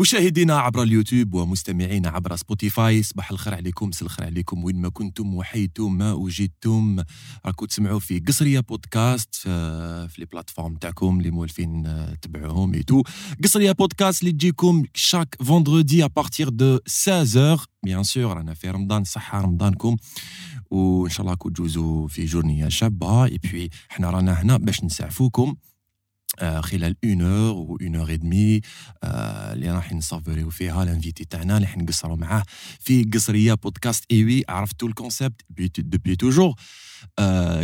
مشاهدينا عبر اليوتيوب ومستمعينا عبر سبوتيفاي صباح الخير عليكم الخير عليكم وين ما كنتم وحيث ما وجدتم. راكم تسمعوا في قصرية بودكاست في les plateformes تاعكم اللي مولفين آه، تبعوهم et tout قصرية بودكاست اللي تجيكم chaque vendredi à partir de 16 bien sûr رانا في رمضان صحة رمضانكم. وإن شاء الله راكم تجوزوا في journée شابة. اي بي حنا رانا هنا باش نسعفوكم. آه، خلال une heure ou une heure et demie اللي راح نصافوريو فيها ال invité تاعنا اللي حنقصروا معاه في قصرية بودكاست ايوي عرفتوا ال concept depuis toujours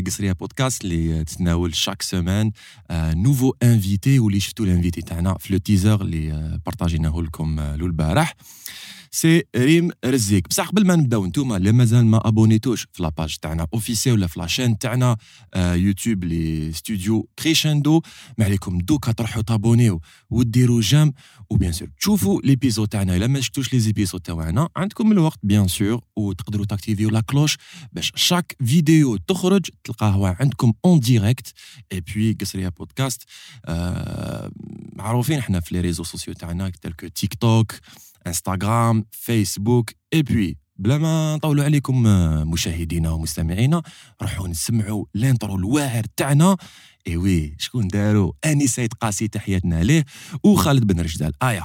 قصريه بودكاست اللي تتناول chaque semaine nouveau invité واللي شفتوا ال invité تاعنا في le teaser اللي بارطاجيناه لكم البارح c'est ريم رزيك بصح قبل ما نبداو نتوما اللي مازال ما ابونيتوش في la page تاعنا officielle ولا في la chaîne تاعنا يوتيوب les studios Crescendo ما عليكم دوكا تروحوا تابونيو وديروا j'aime و bien sûr تشوفوا l'épisode تاعنا الا ما شفتوش les épisodes تاعنا عندكم الوقت bien sûr وتقدروا تاكتيفيو la cloche باش chaque vidéo تخرج تلقاها عندكم en direct اي بوي قصريه بودكاست آه معروفين إحنا في les réseaux sociaux تاعنا تلك تيك توك انستغرام فيسبوك اي بوي بلا ما نطولوا عليكم مشاهدينا ومستمعينا روحوا نسمعوا ال intro الواعر تاعنا. اي وي شكون داروا أنيس آيت قاسي تحياتنا ليه. وخالد بن رشدال. ايا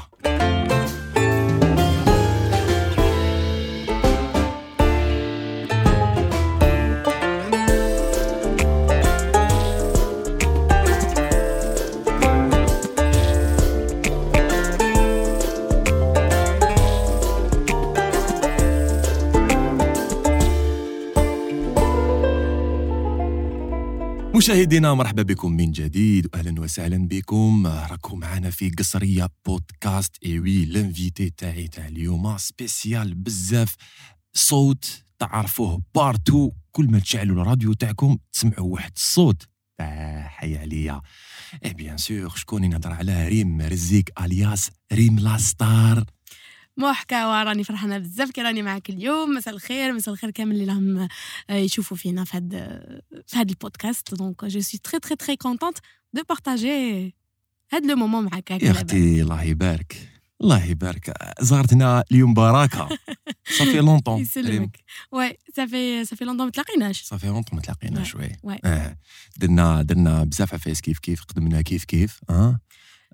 مشاهدينا مرحبا بكم من جديد واهلا وسهلا بكم. راكم معنا في قصرية بودكاست. et oui l'invitée تاعي تاع اليوم. spéciale بزاف صوت تعرفوه partout. كل ما تشعلوا الراديو تاعكم تسمعوا واحد الصوت. حي عليا. et bien sûr شكون نهضر على ريم رزيك alias ريم la star مو حكاوه راني فرحانة بزاف كي راني معاك اليوم. مساء الخير مساء الخير كامل اللي راهم يشوفوا فينا في هاد في هاد البودكاست. donc je suis très très très contente de partager هاد le moment معاك يا أختي الله يبارك. الله يبارك. زارتنا اليوم بركة. ça fait longtemps يسلمك. oui ça fait ça fait longtemps ما تلاقيناش. صافي longtemps ما تلاقيناش oui. آه. درنا درنا بزاف عفايس كيف كيف قدمنا كيف كيف آه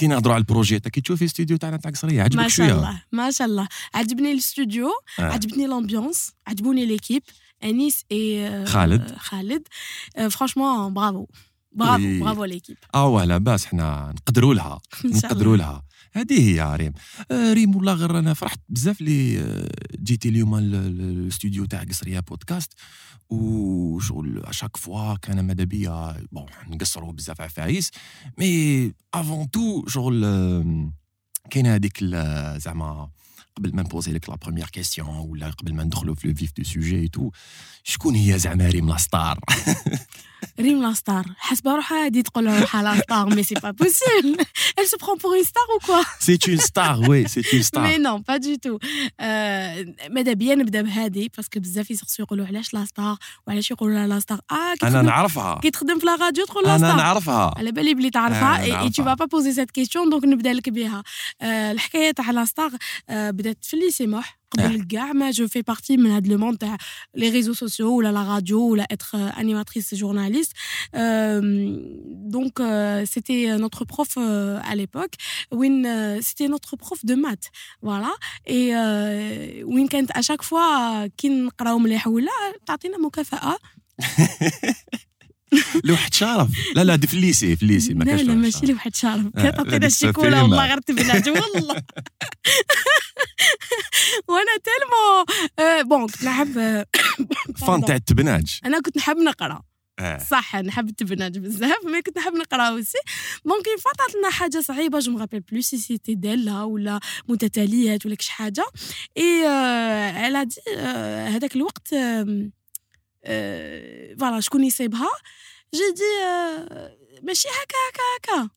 كي نهضروا على ال projet تاع كي تشوفي الاستوديو تاعنا تاع قصرية عجبك شوية ما شاء الله ما شاء الله. عجبني الاستوديو آه. عجبني l'ambiance عجبوني l'équipe انيس اي خالد. خالد. franchement bravo bravo bravo l'équipe آه لاباس حنا نقدروا لها. نقدروا لها. هذه هي ريم. آه ريم والله غير أنا فرحت بزاف اللي جيتي اليوم الاستوديو تاع قصرية بودكاست. وشغل à chaque fois كان ماذا بيا bon نقصروا بزاف عفايس mais avant tout شغل كاينة هذيك زعما قبل ما نبوزي لك la première question ولا قبل ما ندخلوا في le vif du sujet تو شكون هي زعما ريم la star ريم la star حاسبه روحها هادي تقول روحها la star mais c'est pas possible elle se prend pour une star ou quoi? C'est une star oui c'est une star. Mais non pas du tout. ماذا بيا نبدا بهادي parce que بزاف يسقسوا يقولوا علاش la star وعلاش يقولوا لها la star آه أنا نعرفها كي تخدم في la radio تقول la star أنا نعرفها على بالي بلي تعرفها et t'as pas pas posé cette question donc نبدا لك بها الحكاية تاع la star بدات في ال lycée موح mais hein. je fais partie de demande les réseaux sociaux ou la, radio ou la être euh, animatrice et journaliste euh, donc euh, c'était notre prof à l'époque. C'était notre prof de maths. Voilà. Et وين à chaque fois qui les لوحة شرف لا لا دي في ال lycée في ال lycée ما لا كانش لا ماشي لوحة شرف كانت تعطينا الشيكولا والله غير tablettes والله. وأنا tellement. Bon كنت نحب fan تاع التبناج. أنا كنت نحب نقرأ. صح نحب التبناج بزاف mais كنت نحب نقرأ aussi. Donc طلعت لنا حاجة صعيبة je me rappelle plus si c'était دالة ولا متتاليات ولا كش حاجة. إي على دي هذاك الوقت voilà شكون يصيبها j'ai dit ماشي هكا هكا هكا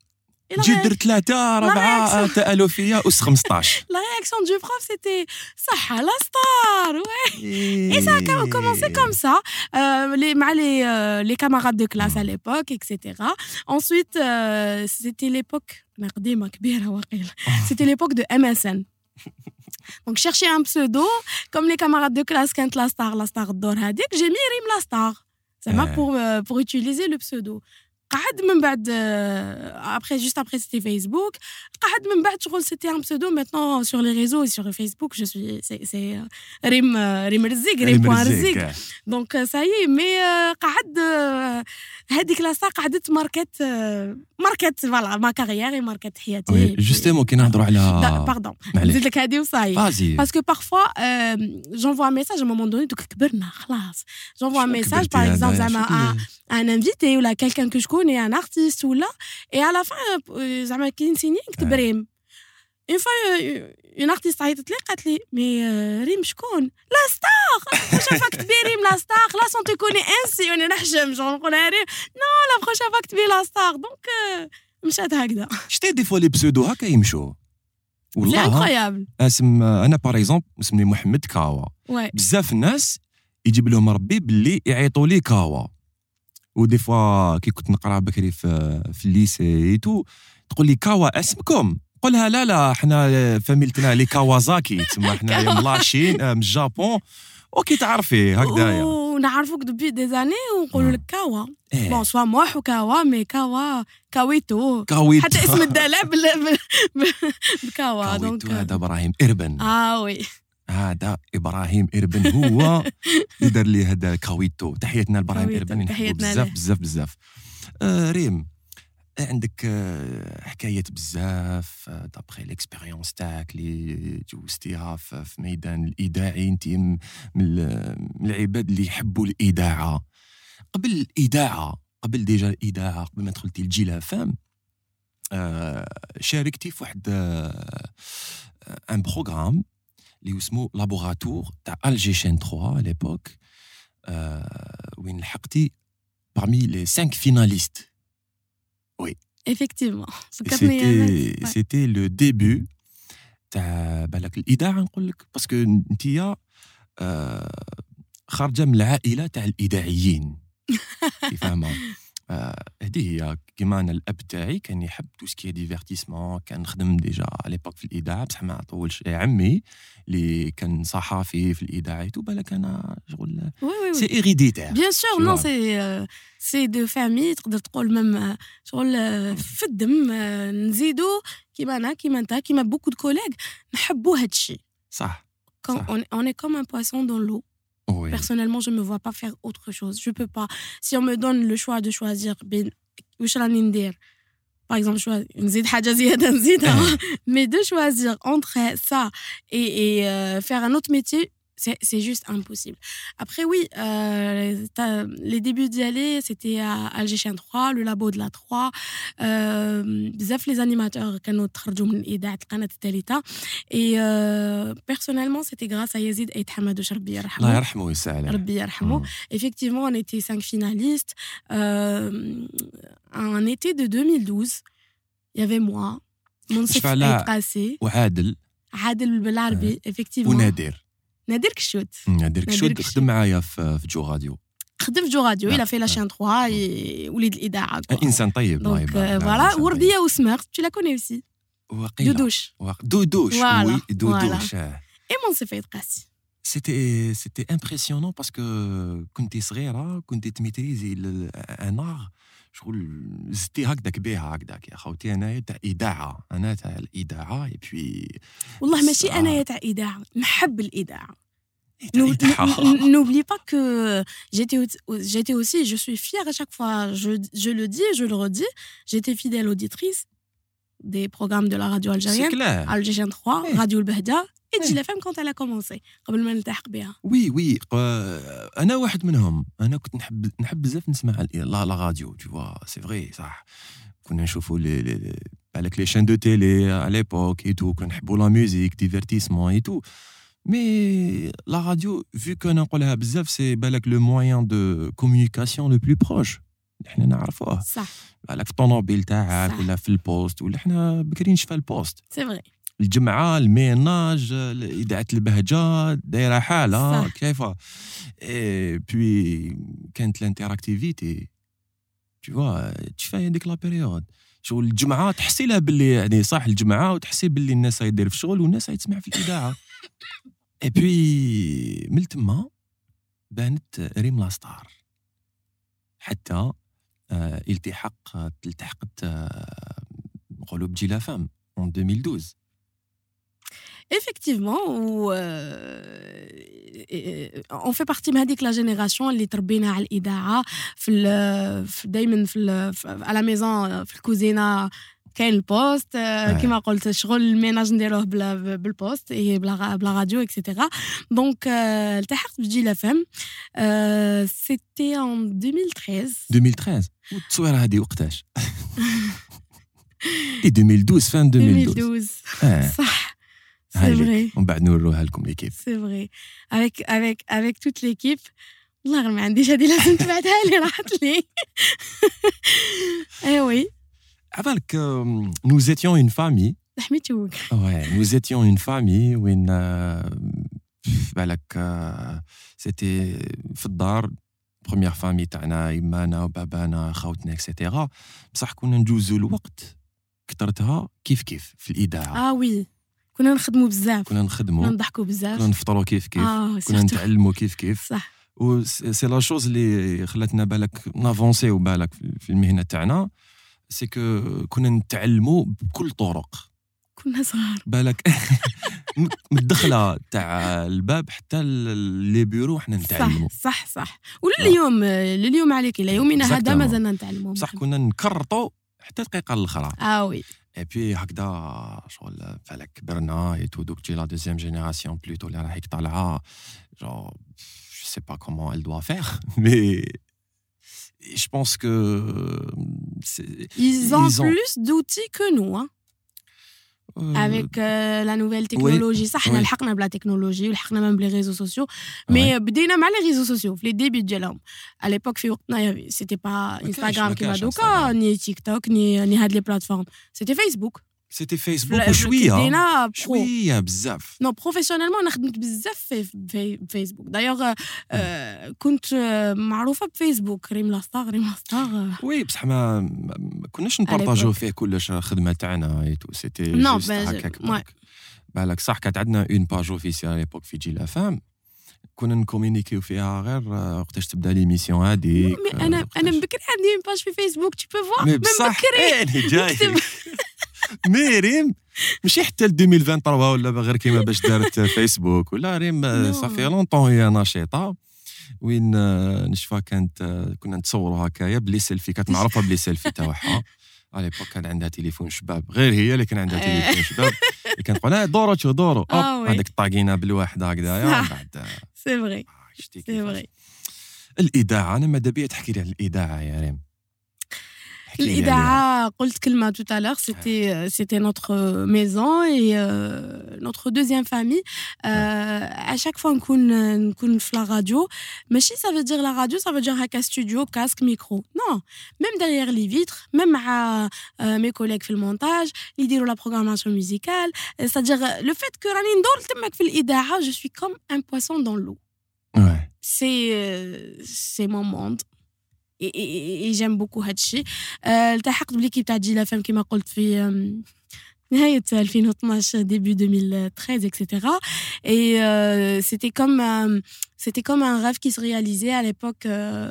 جي درت ثلاثة أربعة تألفية أس 15 la réaction du prof c'était صح la star oui et ça a commencé comme ça مع les les camarades de classe على l'époque et cetera ensuite سيتي ليبوك أنا قديمة كبيرة واقيلا سيتي ليبوك دو ام اس ان Donc, chercher un pseudo, comme les camarades de classe, Kent la star, la star d'Orhadik, j'ai mis Rim la star. Ça m'a euh, pour utiliser le pseudo. قعد من بعد après juste après c'était Facebook قعد من بعد شغل c'était un pseudo maintenant sur les réseaux et sur Facebook je suis c'est c'est ريم ريم رزيق ريم بوان رزيق دونك ça y est mais قعد هذيك لاصا قعدت ماركت ماركت فوالا ما كارير ماركت حياتي جوستومون كي نهضروا على باردون نزيد لك هذه وصاي باسكو بارفوا جونفوا ميساج ا مومون دوني دوك كبرنا خلاص جونفوا ميساج باغ اكزومبل زعما ان انفيتي ولا كيلكان كو شكون ان ارتيست ولا اي على فان زعما كي نسيني نكتب ريم. اون فوا اون ارتيست عيطت لي قالت لي مي ريم شكون؟ لا ستار بروشا فوا كتبي ريم لا ستار لا سون تو كوني انسي وني نحشم جون نقول ريم non la prochaine fois كتبي la star donc مشات هكذا. شتي des fois les pseudos هكا يمشوا والله incroyable اسم أنا par exemple اسمي محمد كاوا. بزاف الناس يجيب لهم ربي باللي يعيطوا لي كاوا. و des fois كي كنت نقرا بكري في, في ال lycée تو تقول لي كاوا اسمكم؟ قولها لا لا حنا فاميلتنا les Kawasaki تما حنا ملاشين من الجابون OK تعرفي هكذايا ونعرفوك depuis des années ونقولوا لك كاوا. إيه. Bon soit موح وكاوا mais كاوا كاويتو. كاويتو. حتى اسم الدلع بكاوا. Donc هذا إبراهيم إربن. آه oui. هذا إبراهيم اربن هو اللي دار لي هذا كاويتو. تحياتنا لإبراهيم اربن بزاف بزاف بزاف. آه ريم عندك حكايات بزاف. D'après l'expérience تاعك اللي جوزتيها في ميدان الاذاعي انت من العباد اللي يحبوا الاذاعه قبل الاذاعه قبل déjà الاذاعه قبل ما دخلتي ل Jil FM شاركتي في واحد un programme اللي اسمه لابوراتور تاع الجيشن 3 ليبوك وين لحقتي parmi les cinq finalistes Oui. Effectivement. C'était, c'était le début تاع بالك الاذاعه نقول لك باسكو انت خارجه من العائله تاع الاذاعيين فاهمه هذه هي كيما أنا الأب تاعي كان يحب tout ce qui est divertissement كان نخدم déjà على l'époque في الاذاعه بصح ما طولش عمي اللي كان صحفي في الاذاعه تو بالك أنا شغل c'est héréditaire bien sûr non c'est c'est de famille تقدر تقول même شغل في الدم نزيدو كيما أنا كيما أنت كيما بوكو دو كوليغ نحبوا هذا الشيء صح. on est comme un poisson dans l'eau. Oui. Personnellement, je ne me vois pas faire autre chose. Je peux pas. Si on me donne le choix de choisir, ben, par exemple, mais de choisir entre ça et, et euh, faire un autre métier, c'est juste impossible. Après, oui, euh, les débuts d'y aller, c'était à Alger 3, le labo de la 3. Euh, les animateurs qui ont Et euh, personnellement, c'était grâce à Yazid et Hamadou Rabbi Effectivement, on était cinq finalistes. Euh, en été de 2012, il y avait moi, mon fils est passé. Adel, Adel Belarbi, effectivement. Ou Nadir. نادر كشوت نادر كشوت خدم معايا في جو راديو خدم في جو راديو الى في لاشين 3 وليد الاذاعه انسان طيب دونك فوالا ورديه وسمار tu la connais aussi دودوش دودوش وي دودوش اي منصف عيد قاسي سيتي سيتي امبرسيونون باسكو كنتي صغيره كنتي تميتريزي ان ار شغل زدتي هكذاك بها هكذاك يا خوتي انايا تاع اذاعه أنا تاع الاذاعه اي بي والله ماشي انايا تاع اذاعه نحب الاذاعه N'oublie pas que j'étais aussi, je suis fière à chaque fois, je, je le dis je le redis, j'étais fidèle auditrice des programmes de la radio algérienne, Algérien 3, Radio Le Bahda, et Djil FM quand elle a commencé, قبل ما نلتحق بها. Oui, oui, انا واحد منهم انا كنت نحب نحب بزاف نسمع لا لا راديو تو فوا سي فري صح كنا نشوفوا لي بالك لي شين دو تيلي على ليبوك اي تو كنا نحبوا لا ميوزيك ديفيرتيسمون اي تو مي لا راديو فيو كو نقولها بزاف سي بالك لو موان دو كومونيكاسيون لو proche حنا نعرفوه. صح. بالك في الطوموبيل تاعك ولا في ال poste ولا حنا بكري نشفى ال poste. C'est vrai الجمعة ال ménage إذاعة البهجة دايرة حالة كيف اي بوي كانت ال interactivité tu vois تشفى هذيك la période. شغل الجمعة تحسي لها باللي يعني صح الجمعة وتحسي باللي الناس يدير في الشغل والناس تسمع في الإذاعة. اي بوي من تما بانت ريم la star حتى آه التحق التحقت آه نقولوا بجي لا فام en 2012 effectivement où on fait partie de la génération اللي تربينا على الاذاعه في دائما في على ميزون في الكوزينه كاين البوست كما قلت شغل الميناج نديروه بالبوست بلا بلا راديو اكسيتيرا دونك التحقت بجيل اف ام سيتي ان 2013 2013 التصويره هذه وقتاش 2012 فان 2012 صح C'est vrai. On va nous comme l'équipe. C'est vrai. Avec, avec, avec toute l'équipe. والله ما عنديش هذه لازم تبعتها لي راحت لي eh oui عبالك nous étions une famille. Ouais nous étions une famille وين بالك سيتي في الدار بروميير فامي تاعنا يمانا وبابانا خاوتنا اكسيتيرا بصح كنا نجوزو الوقت كثرتها كيف كيف في الاذاعه آه oui كنا نخدموا بزاف كنا نخدموا كنا نضحكوا بزاف كنا نفطروا كيف كيف آه كنا نتعلموا كيف كيف صح و c'est la chose اللي خلاتنا بالك نافونسيو بالك في المهنه تاعنا c'est que كنا نتعلموا بكل طرق. كنا صغار. بالك من الدخله تاع الباب حتى les bureaux حنا نتعلموا. صح صح. صح ولليوم لليوم عليك إلى يومنا هذا مازلنا نتعلموا. بصح كنا نكرطوا حتى الدقيقه الأخرى. آه وي. اي بي هكذا شغل فلك كبرنا et tout دوك تجي la deuxième génération plutôt اللي راهيك طالعه je sais pas comment elle doit faire mais Je pense que. Euh, ils ont plus d'outils que nous. Hein. Euh, Avec euh, la nouvelle technologie, ça, on a la technologie, on a même les réseaux sociaux. Mais ouais. on a mal les réseaux sociaux, les débuts de l'homme. À l'époque, c'était pas Instagram qui m'a ah, ni TikTok, ni, ni les plateformes. C'était Facebook. c'était فيسبوك وشويه شوية بزاف non professionnellement أنا خدمت بزاف في, في فيسبوك دايوغ آه كنت معروفة بفيسبوك. ريم la star ريم la star oui بصح ما, ما كناش نبارطاجيو فيه كلش الخدمة تاعنا et tout c'était non هكاك. بالك صح كانت عندنا une page officielle l'époque في Jil FM كنا نكومينيكيو فيها غير وقتاش تبدا l'émission هذيك أنا أنا بكري عندي une page في فيسبوك تي بو فوا من بكري جاي. mais ريم ماشي حتى ل 2023 ولا غير كيما باش دارت فيسبوك ولا ريم ça fait longtemps هي نشيطه وين نشفى كانت كنا نتصوروا هكايا ب les selfies كانت معروفة ب les selfies تاعها. على l'époque كان عندها تليفون شباب. غير هي اللي كان عندها تليفون شباب. اللي كانت تقول دورو شو دورو. هذاك طاقينا بالواحد هكذايا بعد. سي فري سي فري الإذاعة أنا ماذا بيا تحكي لي على الإذاعة يا ريم؟ L'IDAA, tout à l'heure, c'était c'était notre maison et notre deuxième famille. à chaque fois qu'on qu'on fait la radio, mais si ça veut dire la radio, ça veut dire un studio, casque, micro. Non, même derrière les vitres, même à mes collègues fait le montage, ils disent la programmation musicale. C'est-à-dire le fait que je suis comme un poisson dans l'eau. Ouais. C'est c'est mon monde. اي جيم بوكو هاد الشيء التحقت بليكيب تاع جيلا فام كيما قلت في نهاية 2012 début 2013 etc et euh, c'était comme euh, c'était comme un rêve qui se réalisait à l'époque euh,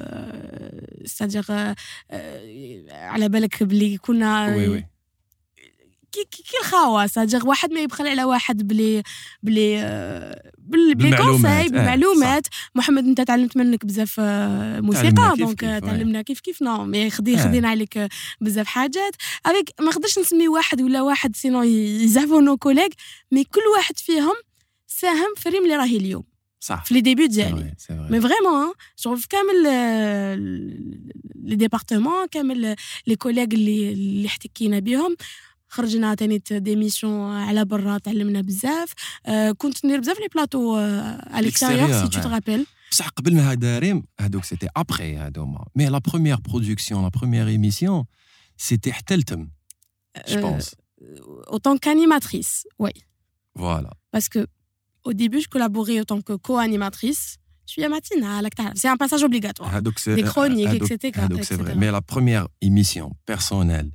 c'est-à-dire على بالك بلي كنا oui. كي كي الخاوه c'est-à-dire واحد ما يبخل على واحد بلي بلي بلي بلي كونساي بالمعلومات محمد أنت تعلمت منك بزاف موسيقى donc تعلمنا كيف كيف non mais خدي خدينا عليك بزاف حاجات. avec ما نقدرش نسمي واحد ولا واحد sinon يزعفوا nos collègues mais كل واحد فيهم ساهم في الريم اللي راهي اليوم. صح. في les débuts ديالي mais vraiment شوف كامل les départements كامل les collègues اللي اللي احتكينا بهم خرجنا تاني ديميسيون على برا تعلمنا بزاف كنت ندير بزاف لي بلاطو على الاكستيريور سي تو ترابيل بصح قبل ما هذا ريم هذوك سيتي ابخي هذوما مي لا بروميير برودكسيون لا بروميير ايميسيون سيتي حتى التم جو بونس autant qu'animatrice, oui. Voilà. Parce que au début, je collaborais en tant que co-animatrice. Je suis à matinale, c'est un passage obligatoire. des chroniques, etc. C'est vrai. Mais la première émission personnelle,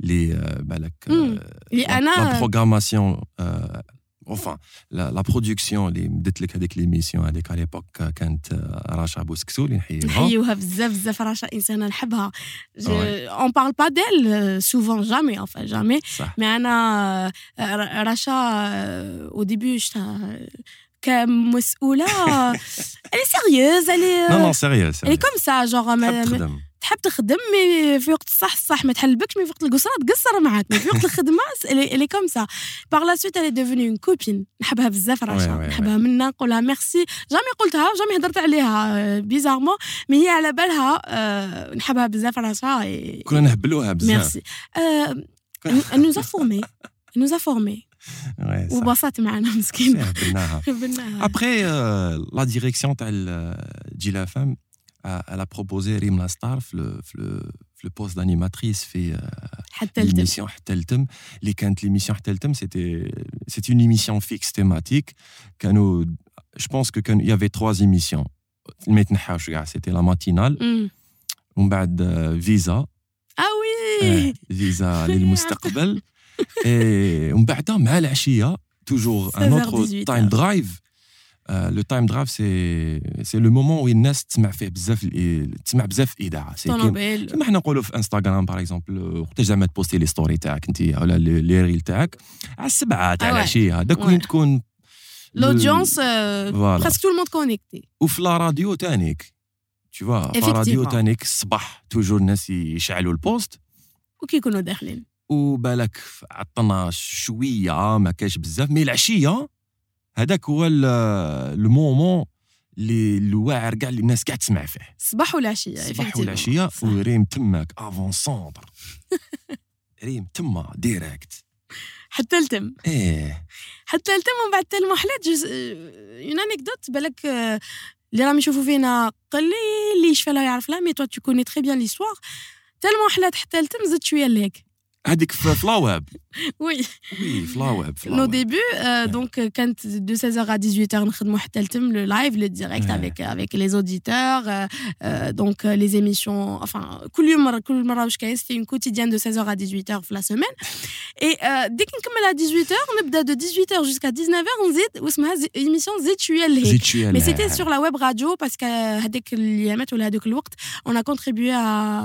les, euh, bah, la, mm. les la, la, programmation euh, enfin la, la production اللي مدت لك هذيك ليميسيون هذيك على ليبوك كانت رشا بوسكسو اللي نحييها نحيوها بزاف بزاف رشا انسانه نحبها اون بارل با ديل سوفون جامي enfin جامي مي انا رشا او ديبي كمسؤوله elle est sérieuse elle est non non sérieuse elle est comme ça genre تحب تخدم mais في وقت الصح الصح ما تحلبكش mais في وقت القصرة تقصر معاك. mais في وقت الخدمة elle est comme ça par la suite elle est devenue une copine نحبها بزاف رشا نحبها منا نقولها merci jamais قلتها jamais هضرت عليها bizarrement mais هي على بالها نحبها بزاف رشا كنا نهبلوها بزاف. ميرسي نوزا فورمي نوزا فورمي وبسط معنا مسكين هبلناها ابخي لا ديريكسيون تاع جي لا فام elle a proposé Rim Lastar le, le, le poste d'animatrice fait l'émission Hteltem. Les l'émission Hteltem, c'était c'est une émission fixe thématique. Nous, je pense que il y avait trois émissions. C'était la matinale. Mm. On Visa. Ah oui. Visa للمستقبل. Et on مع العشية toujours un autre time drive le time drive c'est c'est le moment وين الناس تسمع فيه بزاف تسمع بزاف الاذاعه كيما حنا نقولوا في انستغرام par exemple وقتاش زعما تبوستي les stories تاعك انت ولا لي ريل تاعك على السبعه تاع العشيه هذاك وين تكون l'audience presque tout le monde connecté وفي la radio تانيك tu vois في راديو تانيك الصباح toujours الناس يشعلوا ال poste وكيكونوا داخلين وبالك عطنا شوية ما كاش بزاف mais العشيه هذاك هو ال moment اللي الواعر كاع اللي الناس كاع تسمع فيه. الصباح والعشيه الصباح والعشيه وريم تماك avant-centre ريم تما direct حتى التم. إيه. حتى التم ومن بعد المحلات جز... اون انيكدوت بالك اللي راهم يشوفوا فينا قليل اللي يشفى لا يعرف لا مي تو تو كوني تري بيان ليستوار حتى المحلات حتى التم زدت شوية لهيك. هذيك في لاويب وي وي في لاويب نو ديبي دونك كانت دو 16h à 18h نخدموا حتى لتم لو لايف لو ديريكت افيك افيك لي اوديتور دونك لي زيميسيون enfin كل يوم كل مره واش كاين سيتي اون كوتيديان دو 16h à 18h في لا سيمين اي ديك نكمل à 18h نبدا دو 18h jusqu'à 19h نزيد واسمها ايميسيون زيد شويه لهيك زيد شويه مي سيتي سور لا ويب راديو باسكو هذيك الايامات ولا هذوك الوقت اون ا كونتريبيو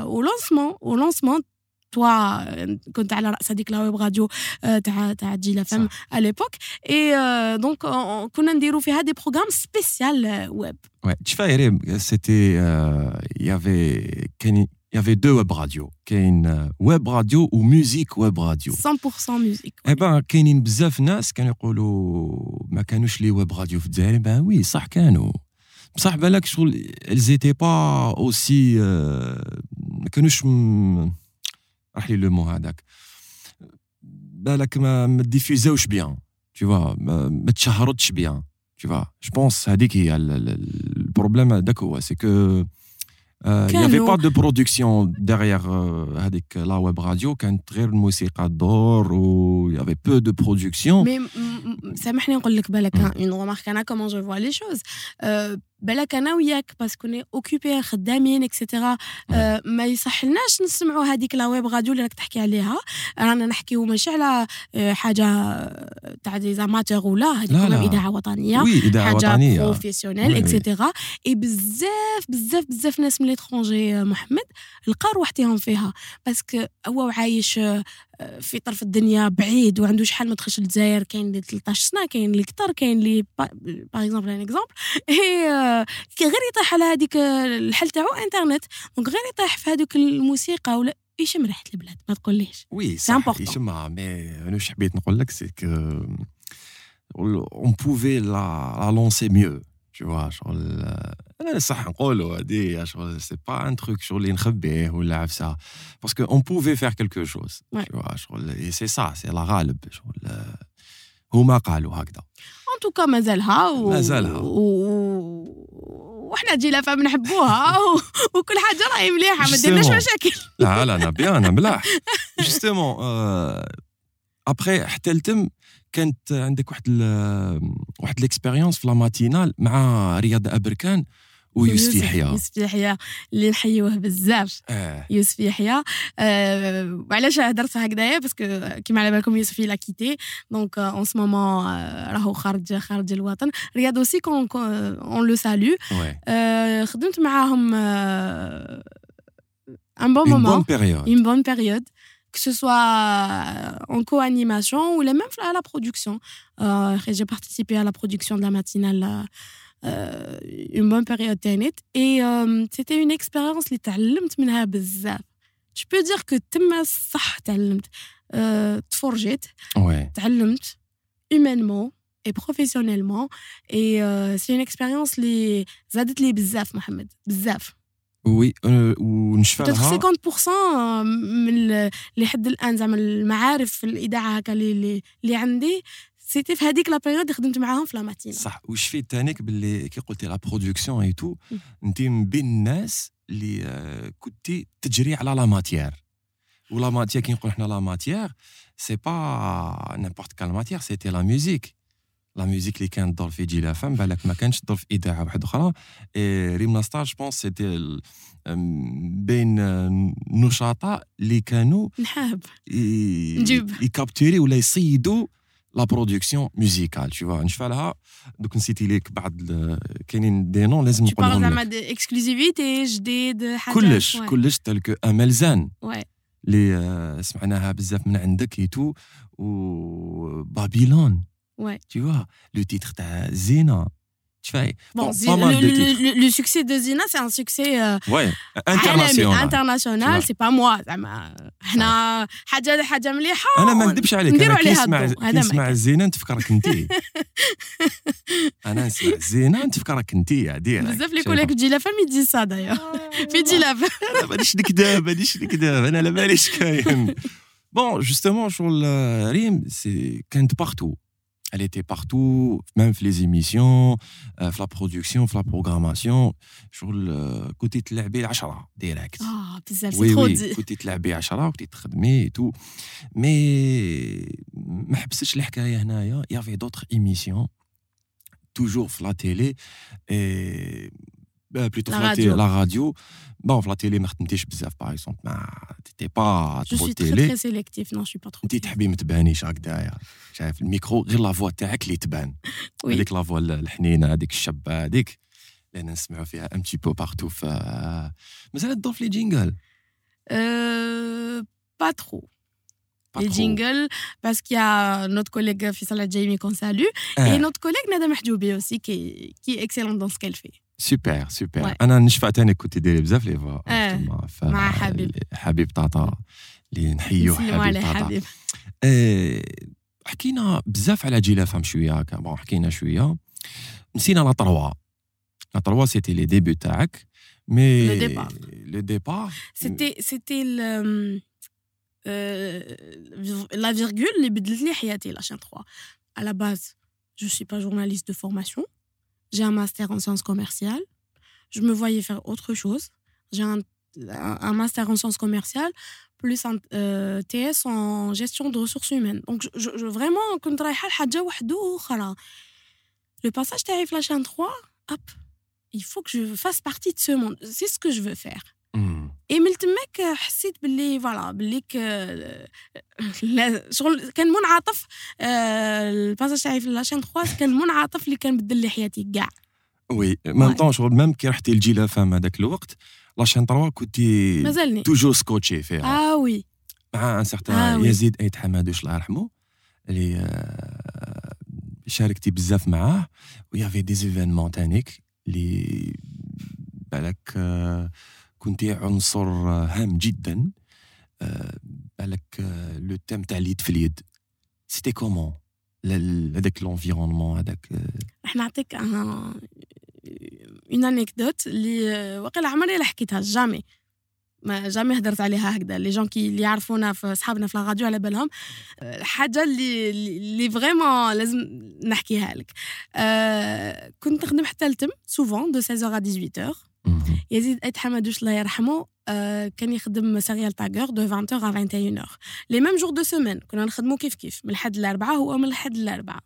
au lancement au lancement توا كنت على راس هذيك لا ويب راديو تاع تاع جي لا فام à l'époque et donc كنا نديروا فيها دي بروغرام سبيسيال ويب Ouais, tu vois, c'était. Il y avait. Il y avait deux web radios. كاين web radio ou musique web radio. 100% musique. Eh ben كاينين بزاف ناس كانوا يقولوا ما كانوش لي ويب راديو في الجزائر ben oui صح كانوا بصح بالك شغل elles étaient pas aussi ما كانوش راح لي لو مو هذاك بالك ما ما ديفيزاوش بيان tu vois ما, ما تشهرتش بيان tu vois je pense هذيك هي البروبليم هذاك هو سي كو il n'y avait pas de production derrière هذيك لا ويب راديو كانت غير الموسيقى الدور و il y avait peu de production mais سامحني نقول لك بالك une remarque انا comment je vois les choses بالك أنا وياك parce que on est occupés خدامين et cetera أه ما يصحلناش نسمعوا هذيك la web radio اللي راك تحكي عليها. رانا نحكيو ماشي على حاجة تاع des amateurs ولا هذيك اذاعه وطنية. oui اذاعه وطنية. professionnelle et cetera اي بزاف بزاف بزاف ناس من l'étranger محمد لقى روحتهم فيها. parce que هو عايش في طرف الدنيا بعيد وعنده شحال ما دخلش للجزائر كاين اللي 13 سنة كاين اللي كثر كاين اللي par exemple un exemple غير يطيح على هذيك الحل تاعو انترنت donc غير يطيح في هذوك الموسيقى ولا يشم ريحة البلاد ما تقوليش. oui صح يشمها mais أنا واش حبيت نقول لك c'est que اون بوفي لا لا لونسي ميو tu vois شغل انا صح نقولوا هذه شغل سي با ان تروك شغل اللي نخبيه ولا عفسه باسكو اون بوفي فير كيلكو شوز tu vois شغل سي سا سي لا غالب شغل هما قالوا هكذا ان توكا مازالها و... مازالها و... وحنا جينا فهم نحبوها و... وكل حاجه راهي مليحه ما ديرناش مشاكل لا لا انا بيان ملاح جوستومون ابخي حتى التم كانت عندك واحد واحد l'expérience في la matinale مع رياض أبركان ويوسف يحيى. يوسف يحيى اللي نحيوه بزاف. آه. يوسف يحيى. آه وعلاش هدرت هكذايا؟ parce que كيما على بالكم يوسف l'a quitté. donc en ce moment راهو خارج خارج الوطن. رياض aussi qu'on le salue خدمت معاهم un bon moment اون بون بيريود que ce soit euh, en co-animation ou même à la production. Euh, j'ai participé à la production de la matinale euh, euh une bonne période et c'était une expérience que j'ai appris Je peux dire que j'ai appris, humainement et professionnellement. Et c'est une expérience qui m'a beaucoup Mohamed, beaucoup. oui ونشفى لها 50% من اللي حد الآن زعما المعارف في الاذاعه هكا اللي اللي عندي. c'était في هذيك la période خدمت معاهم في la matinale صح. وش في تانيك باللي كي قلتي la production et tout انت من بين الناس اللي كنتي تجري على la matière و la matière كي نقول حنا la matière c'est pas n'importe quelle matière c'était la musique la musique اللي كانت تدور في Jil FM بالك ما كانش تدور في اذاعه واحدة أخرى ريمنا ستار جو بونس سيتي بين نشطاء اللي كانوا نحاب نجيب يكابتوري ولا يصيدوا لا برودكسيون ميوزيكال vois. نشفى لها دوك نسيتي ليك بعض كاينين دي نون لازم نقولهم لك زعما اكسكلوزيفيتي جديد حاجة كلش كلش تلك امل زان اللي سمعناها بزاف من عندك ايتو و بابيلون Ouais. Tu vois, le titre تاع زينة tu vois, bon, bon, le, le, le, le, succès de Zina, c'est un succès euh, ouais, international. international, c'est pas moi زعما حنا حاجه حاجه مليحه انا ما نكذبش عليك انا كي نسمع كي نسمع زينه نتفكرك انت انا نسمع زينه نتفكرك انت ديريكت بزاف لي كوليك تجي لا فامي دي سا دايا في جي لا انا مانيش نكذب مانيش نكذب انا لا ماليش كاين بون جوستومون شغل ريم سي كانت بارتو elle était partout, même les émissions, euh, la production, la programmation. Sur le euh, côté de l'AB, direct. Ah, oh, bizarre, c'est oui, trop oui, dit. Côté de l'AB, côté de et tout. Mais, il y avait d'autres émissions, toujours sur la télé. Et plutôt La la, radio. la radio. Bon, la télé, ما خدمتيش بزاف par exemple, ما t'étais pas Je trop suis très télé. très sélectif, non, je suis pas trop. انت تحبي ما تبانيش هكذايا شايف الميكرو غير لا فوا تاعك اللي تبان وي. هذيك لا فوا الحنينه هذيك الشابه هذيك لان نسمعوا فيها ام تي بو بارتو ف مازال تدور في لي جينجل Euh, pas trop. Pas les trop. jingles, parce qu'il y a notre collègue Fissala Jamie qu'on salue, آه. et notre collègue Nada Mahjoubi aussi, qui est, qui est excellente dans ce qu'elle fait. سوبر سوبر Ouais. انا نشفى تاني كنت ديري بزاف لي فوا آه. تما ف- مع حبيب. حبيب طاطا اللي نحيوه نسلموا حبيب عليه طاطا حبيب. آه، حكينا بزاف على جيل فام شويه هكا بون حكينا شويه نسينا لا تروا لا تروا سيتي لي ديبي تاعك مي Le départ. لو ديبار C'était, c'était le, euh, la virgule, les بدلت لي حياتي, la chaîne 3. À la base, je suis pas journaliste de formation. J'ai un master en sciences commerciales. Je me voyais faire autre chose. J'ai un, master en sciences commerciales plus un euh, TS en gestion de ressources humaines. Donc, je, je vraiment, oh le passage TAF la chaîne 3, hop, il faut que je fasse partie de ce monde. C'est ce que je veux faire. اي من تماك حسيت باللي فوالا باللي ك لا شغل كان منعطف آه، الباساج تاعي في لاشين 3 كان منعطف اللي كان بدل لي حياتي كاع. oui même temps شغل même كي رحتي لجيل FM هذاك الوقت la chaîne 3 كنتي مازالني. toujours scotchée فيها. آه oui. مع un certain آه. يزيد ايت حمادوش الله يرحمه اللي آه، شاركتي بزاف معاه و y avait des événements تانيك اللي بالك آه، كنتي عنصر آه، هام جدا. آه، بالك آه، le team تاع اليد في اليد. c'était comment هذاك l'environnement هذاك آه، راح نعطيك une anecdote اللي واقيلا عمري لا حكيتها. jamais. ما jamais هدرت عليها هكذا. les gens كي اللي يعرفونا في صحابنا في الراديو على بالهم. الحاجة اللي اللي vraiment لازم نحكيها لك. أه كنت نخدم حتى التم souvent de 16 à 18 يزيد ايت حمدوش الله يرحمه أه كان يخدم Serial Tagueur de 20 à 21 لي ميم جور دو سيمين كنا نخدمو كيف كيف من الحد الاربعاء هو من الحد الاربعاء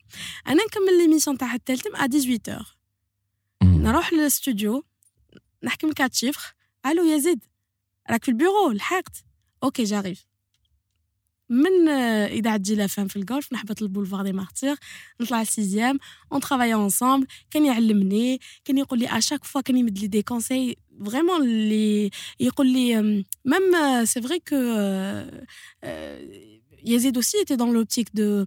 أنا نكمل ليميسيون تاع حتى التم ا 18 نروح للاستوديو نحكي من كات شيفر ألو يزيد راك في البيرو لحقت. أوكي جاريف من اذاعه جيلا فام في الجولف نحبط البولفار دي مارتير نطلع السيزيام اون ترافاي انصامبل كان يعلمني كان يقول لي اشاك فوا كان يمد لي دي كونساي فريمون اللي يقول لي ميم سي فري كو يزيد aussi était dans l'optique de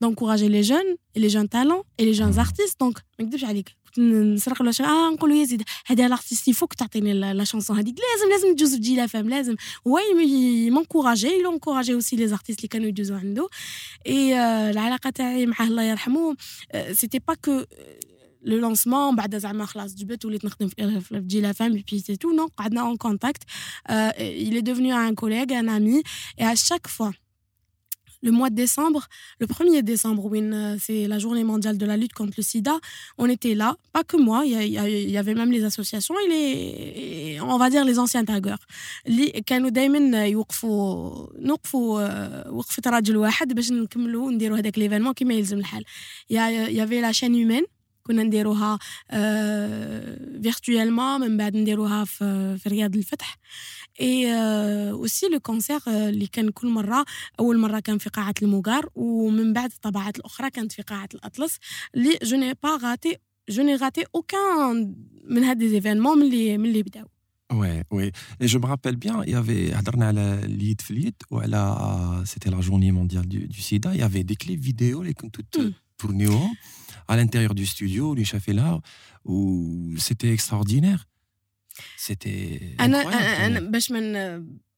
d'encourager les jeunes et les jeunes talents et les jeunes artistes donc ما نكذبش عليك نسرق له اه نقول له يزيد هذا لارتيست يفوك تعطيني لا شانسون هذيك لازم لازم تجوز تجي لا فام لازم هو مونكوراجي يلو انكوراجي اوسي لي زارتيست اللي كانوا يجوزوا عنده اي العلاقه تاعي معاه الله يرحمه سيتي با كو لو لونسمون بعد زعما خلاص جبت وليت نخدم في جي لا فام بي سي تو نو قعدنا اون كونتاكت il est devenu un collègue un ami et à chaque fois le mois de décembre, le 1er décembre, euh, c'est la journée mondiale de la lutte contre le sida, on était là, pas que moi, il y, avait même les associations et les, on va dire les anciens taggers. كانوا دائما يوقفوا نوقفوا وقفه راجل واحد باش نكملوا نديروا هذاك ليفينمون كما يلزم الحال يا avait la chaîne humaine كنا نديروها فيرتويالمون من بعد نديروها في, في رياض الفتح اي اوسي لو كونسير اللي كان كل مره اول مره كان في قاعه الموغار ومن بعد الطبعات الاخرى كانت في قاعه الاطلس اللي جو ني با غاتي جو ني غاتي اوكان من هاد لي زيفينمون من اللي من اللي بداو Ouais, oui. Et je me rappelle bien, il y avait, على اليد في اليد وعلى c'était la journée mondiale du, du sida, il y avait des clips vidéo les كنتو tournéo à l'intérieur du studio, les chefs là, où c'était extraordinaire. C'était انا انا باش من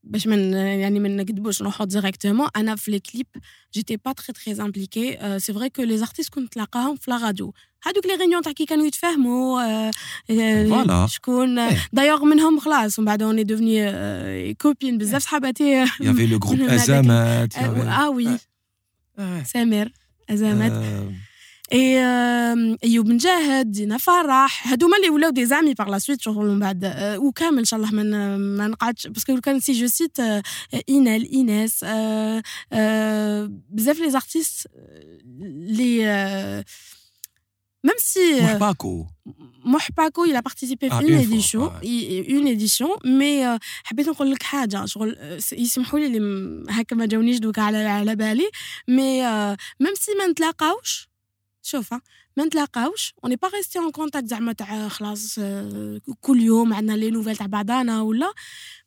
باش من يعني ما نكذبوش نروحوا ديريكتومون انا في لي كليب جيتي با تري تري امبليكي سي فري كو لي زارتيست كنت نتلاقاهم في لا راديو هادوك لي ريونيون تاع كي كانوا يتفاهموا فوالا شكون دايوغ منهم خلاص ومن بعد اوني دوفني كوبين بزاف صحاباتي يافي لو جروب ازامات اه وي سامر ازامات ايوب مجاهد دينا فرح هادوما اللي ولاو des amis par la suite شغل من بعد. وكامل إن شاء الله ما ما نقعدش. parce que كان si je cite اينال ايناس بزاف les artistes لي même si Mohpako Mohpako il a participé à une édition une édition mais حبيت نقول لك حاجة شغل يسمحوا لي هكا ما جاونيش دوكا على على بالي mais même si ما نتلاقاوش شوف ما نتلاقاوش اوني با ريستي اون كونتاكت زعما تاع خلاص كل يوم عندنا لي نوفيل تاع بعضانا ولا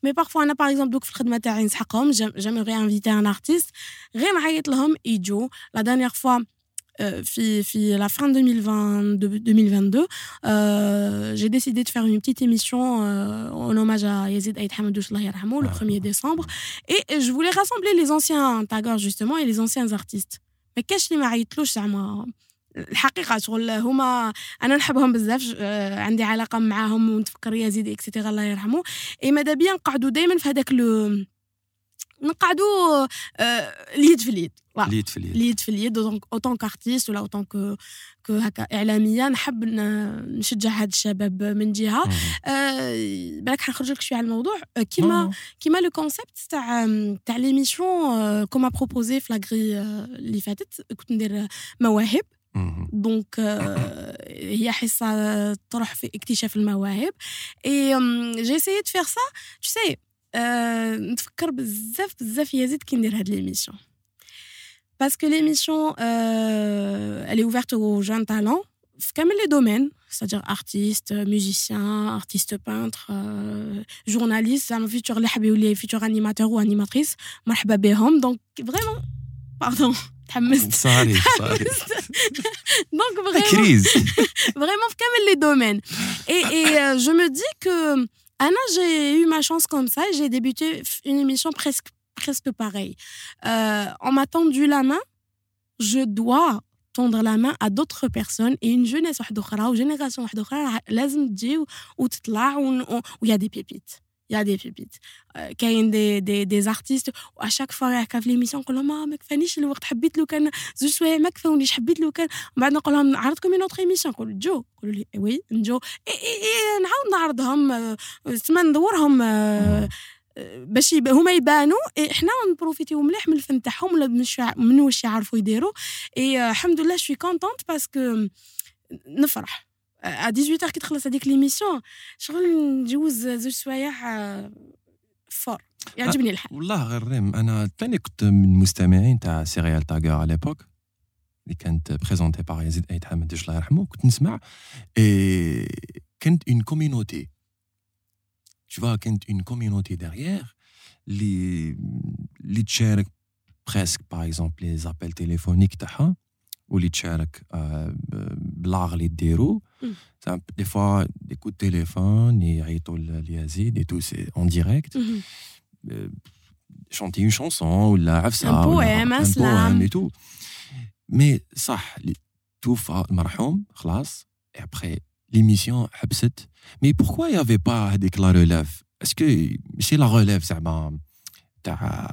مي بارفوا انا باغ اكزومبل دوك في الخدمه تاعي نسحقهم جامي انفيتي ان ارتيست غير نعيط لهم يجوا لا دانيير فوا في في la fin 2020 2022 euh, j'ai décidé de faire une petite émission euh, en hommage à Yazid Aïd Hamadouch Allah yarhamou le 1er décembre et je voulais rassembler les anciens taggers justement et les anciens artistes mais كاش اللي ما عيطلوش زعما الحقيقة شغل هما أنا نحبهم بزاف عندي علاقة معاهم ونتفكر يزيد et cetera الله يرحمه. إي ماذا بيا نقعدوا دائما في هذاك لو نقعدوا اليد في اليد. اليد في اليد. اليد في اليد en tant qu'artiste ولا en tant que que هكا إعلامية. نحب نشجع هاد الشباب من جهة. آه بالك حنخرج لك شوية على الموضوع. كيما كيما le concept تاع تاع l'émission qu'on m'a proposée في la grille اللي فاتت. كنت ندير مواهب. دونك هي حصه تروح في اكتشاف المواهب اي جي سيي دو فير سا تو سي نتفكر بزاف بزاف يزيد كي ندير هاد ليميسيون باسكو ليميسيون elle est ouverte aux jeunes talents في كامل لي دومين c'est-à-dire artiste, musicien, artiste peintre, euh, journaliste, زعما فيتور اللي حاب يولي فيتور انيماتور و انيماتريس مرحبا بهم دونك فريمون باردون تحمست صاري صاري دونك فريمون كريز فريمون في كامل لي دومين اي اي جو مو دي كو Anna, j'ai eu ma chance comme ça. J'ai débuté une émission presque, presque pareille. Euh, on m'a tendu la main. Je dois tendre la main à d'autres personnes et une jeunesse واحده اخرى ou génération واحده اخرى لازم تجي وتطلع Y a des pépites. Il y a des artistes و à chaque fois هكا في l'émission نقول لهم ما كفانيش الوقت حبيت لو كان زوج سوايع ما كفاونيش حبيت لو كان بعد نقول لهم عرضكم une autre émission نقول جو يقولوا لي oui نجو إي إي إي نعاود نعرضهم تسمى ندورهم باش هما يبانوا. إحنا نبروفيتيو مليح من الفن تاعهم. ولا من واش يعرفوا يديروا. اي الحمد لله شوي كونتونت باسكو نفرح. ا 18 كي تخلص هذيك ليميسيون شغل نجوز زوج سوايع فور يعجبني الحال والله غير ريم انا ثاني كنت من المستمعين تاع سيريال تاغر على ليبوك اللي كانت بريزونتي باغ يزيد ايت حمد الله يرحمه كنت نسمع اي كانت اون كوميونيتي tu vois qu'il y a une communauté derrière les les presque par exemple les appels téléphoniques ou les tchèques blar les déros des fois des coups de téléphone et et tout c'est en direct chanter une chanson ou la un poème un poème et tout mais ça tout fa marhoum et après l'émission mais pourquoi il n'y avait pas la relève Est-ce que c'est la relève زعما تاع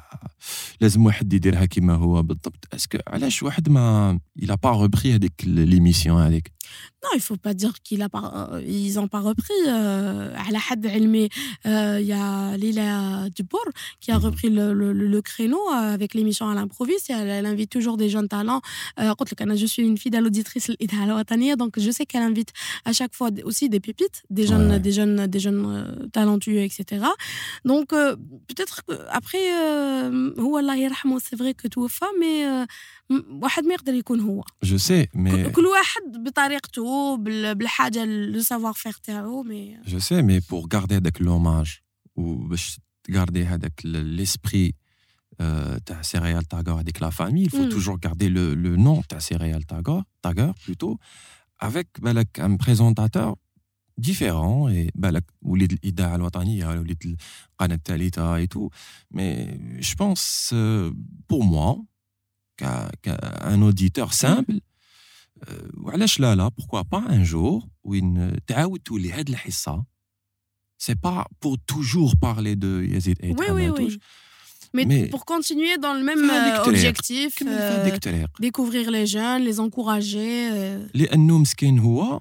لازم واحد يديرها كيما هو بالضبط اسكو علاش واحد ما il a pas repris هذيك l'émission هذيك Non, il ne faut pas dire qu'ils n'ont pas repris. À la had il y a Lila Dubour qui a repris le, le, le créneau avec l'émission à l'improviste. Elle, elle invite toujours des jeunes talents. Je suis une fidèle auditrice donc je sais qu'elle invite à chaque fois aussi des pépites, des jeunes, ouais. des jeunes, des jeunes talentueux, etc. Donc peut-être après, c'est vrai que tout est femme, mais واحد ما يقدر يكون هو جو سي مي كل واحد بطريقته بالحاجه لو سافوار فير تاعو مي جو سي مي بور غاردي هذاك لوماج وباش تغاردي هذاك ليسبري تاع سيريال تاغور هذيك لا فامي il faut toujours garder le, le nom تاع سيريال تاغور تاغور plutôt avec بالك ان بريزونتاتور ديفيرون اي بالك وليد الاذاعه الوطنيه وليد القناه الثالثه اي تو مي جو بونس بور موا qu'un auditeur simple وعلاش لا لا pourquoi pas un jour وين تعاود تولي هاد الحصه c'est pas pour toujours parler de Yazid et oui, oui, oui. Mais, mais, pour continuer dans le même objectif, euh, découvrir les jeunes, les encourager. لأنه مسكين هو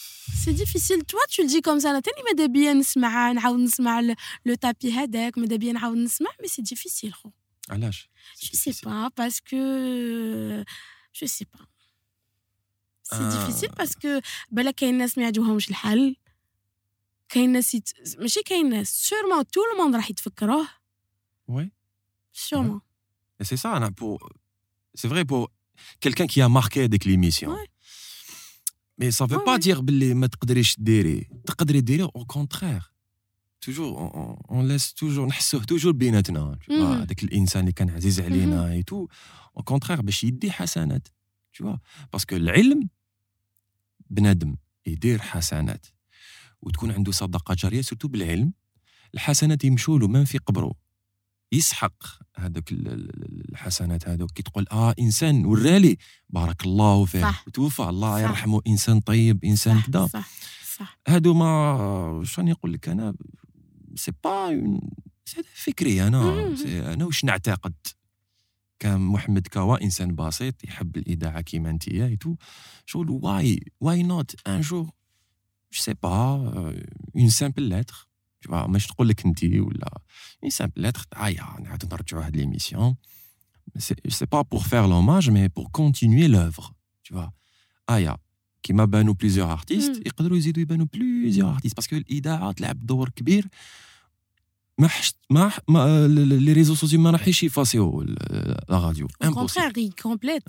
سي ديفيسيل توا تو دي كوم سا انا تاني مادا بيا نسمع نعاود نسمع لو تابي هذاك مادا بيا نعاود نسمع مي سي ديفيسيل خو علاش جو سي با باسكو جو سي با سي ديفيسيل باسكو بالك كاين ناس ما يعجبهمش الحل كاين ناس يت... ماشي كاين ناس سيرمون تو الموند راح يتفكروه وي سيرمون سي سا انا بو سي فري بو quelqu'un qui a marqué avec l'émission. Ouais. مي سافو با دير باللي ما تقدريش ديري تقدري ديري أو كونترير توجور اون لاس توجور نحسوه توجور بيناتنا هذاك الانسان اللي كان عزيز علينا اي تو أو كونترير باش يدي حسنات تو باسكو العلم بنادم يدير حسنات وتكون عنده صدقه جاريه سورتو بالعلم الحسنات يمشوا له من في قبره يسحق هذوك الحسنات هذوك كي تقول آه إنسان ورالي بارك الله فيه صح. وتوفى الله صح. يرحمه إنسان طيب إنسان كذا. صح صح. هادو ما شنو نقول لك أنا c'est pas فكري أنا. أنا واش نعتقد؟ كان محمد كوا إنسان بسيط يحب الإذاعة كيما أنت تو شغل واي واي نوت un jour je sais pas اون سامبل لتر tu vois مش نقول لك انت ولا اون سامبل لتر هيا نعاودو نرجعوا هاد ليميسيون سي با بور فير لوماج مي بور كونتينيي لوفر tu vois هيا كيما بانوا بليزيور ارتيست يقدروا يزيدوا يبانوا بليزيور ارتيست باسكو الاذاعه تلعب دور كبير ما ما ما لي ريزو سوسيو ما راحش يفاسيو لا راديو كونترير يكومبليت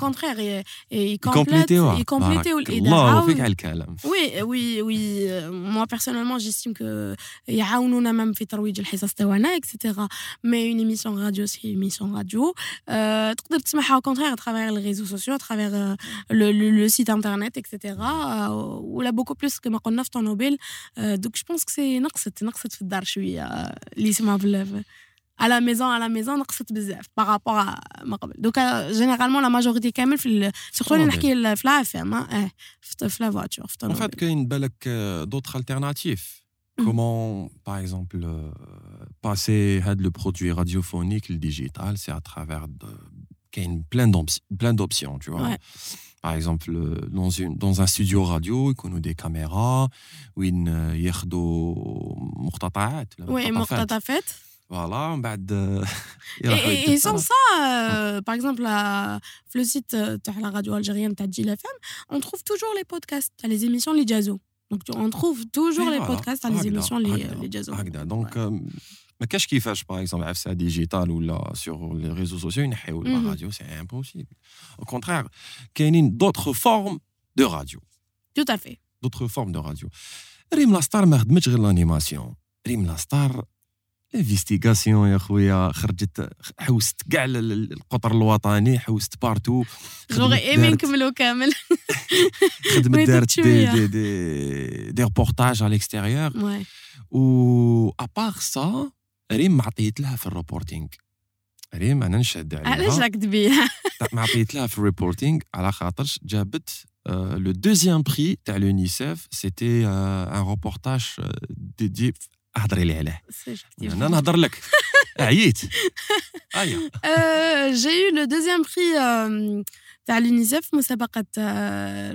كونترير يكومبليتيو يكومبليتيو الاذاعه الله فيك على الكلام وي وي وي موا بيرسونيلمون جيستيم كو يعاونونا ميم في ترويج الحصص تاعنا اكسيتيرا مي اون ايميسيون راديو سي ايميسيون راديو تقدر تسمعها كونترير ترافير لي ريزو سوسيو ترافير لو سيت انترنت اكسيتيرا ولا بوكو بلوس كما قلنا في طونوبيل دوك جو بونس كو سي نقصت نقصت في الدار شويه اللي يسمعوا في à la maison à la maison نقصت بزاف par rapport à ما قبل دوكا جينيرالمون لا ماجوريتي كامل في سورتو اللي نحكي في لا اف ام اه في لا فواتور en fait كاين بالك d'autres alternatives comment par exemple passer هاد le produit radiophonique le digital c'est à travers de كاين plein d'options plein d'options tu vois par exemple dans une dans un studio radio يكونوا des caméras وين ياخذوا مقتطعات oui مقتطفات voilà, on بعد et, et sans ça, euh, par exemple, la, le site de la radio algérienne Tadjil FM, on trouve toujours les podcasts, les émissions Les Jazzo. Donc on trouve toujours les podcasts, les émissions Les, les Jazzo. Donc, mais qu'est-ce qu'il fait, par exemple, FCA digital ou là, sur les réseaux sociaux, ou la radio, c'est impossible. Au contraire, il y a d'autres formes de radio. Tout à fait. D'autres formes de radio. Rim la star ما خدمتش غير l'animation. Rim la star انفستيغاسيون يا خويا خرجت حوست كاع القطر الوطني حوست بارتو جوغ ايمي نكملو كامل خدمت دارت دي دي دي دي ريبورتاج على الاكستيريور و ابار سا ريم ما عطيت لها في ال reporting ريم أنا نشهد عليها. علاش راك تبيها ما عطيت لها في ال reporting على خاطرش جابت le deuxième prix تاع l'UNICEF c'était un reportage ديدي أهضري لي عليه. أنا نهضر لك. عييت. ايا j'ai eu le deuxième prix تاع l'UNICEF مسابقة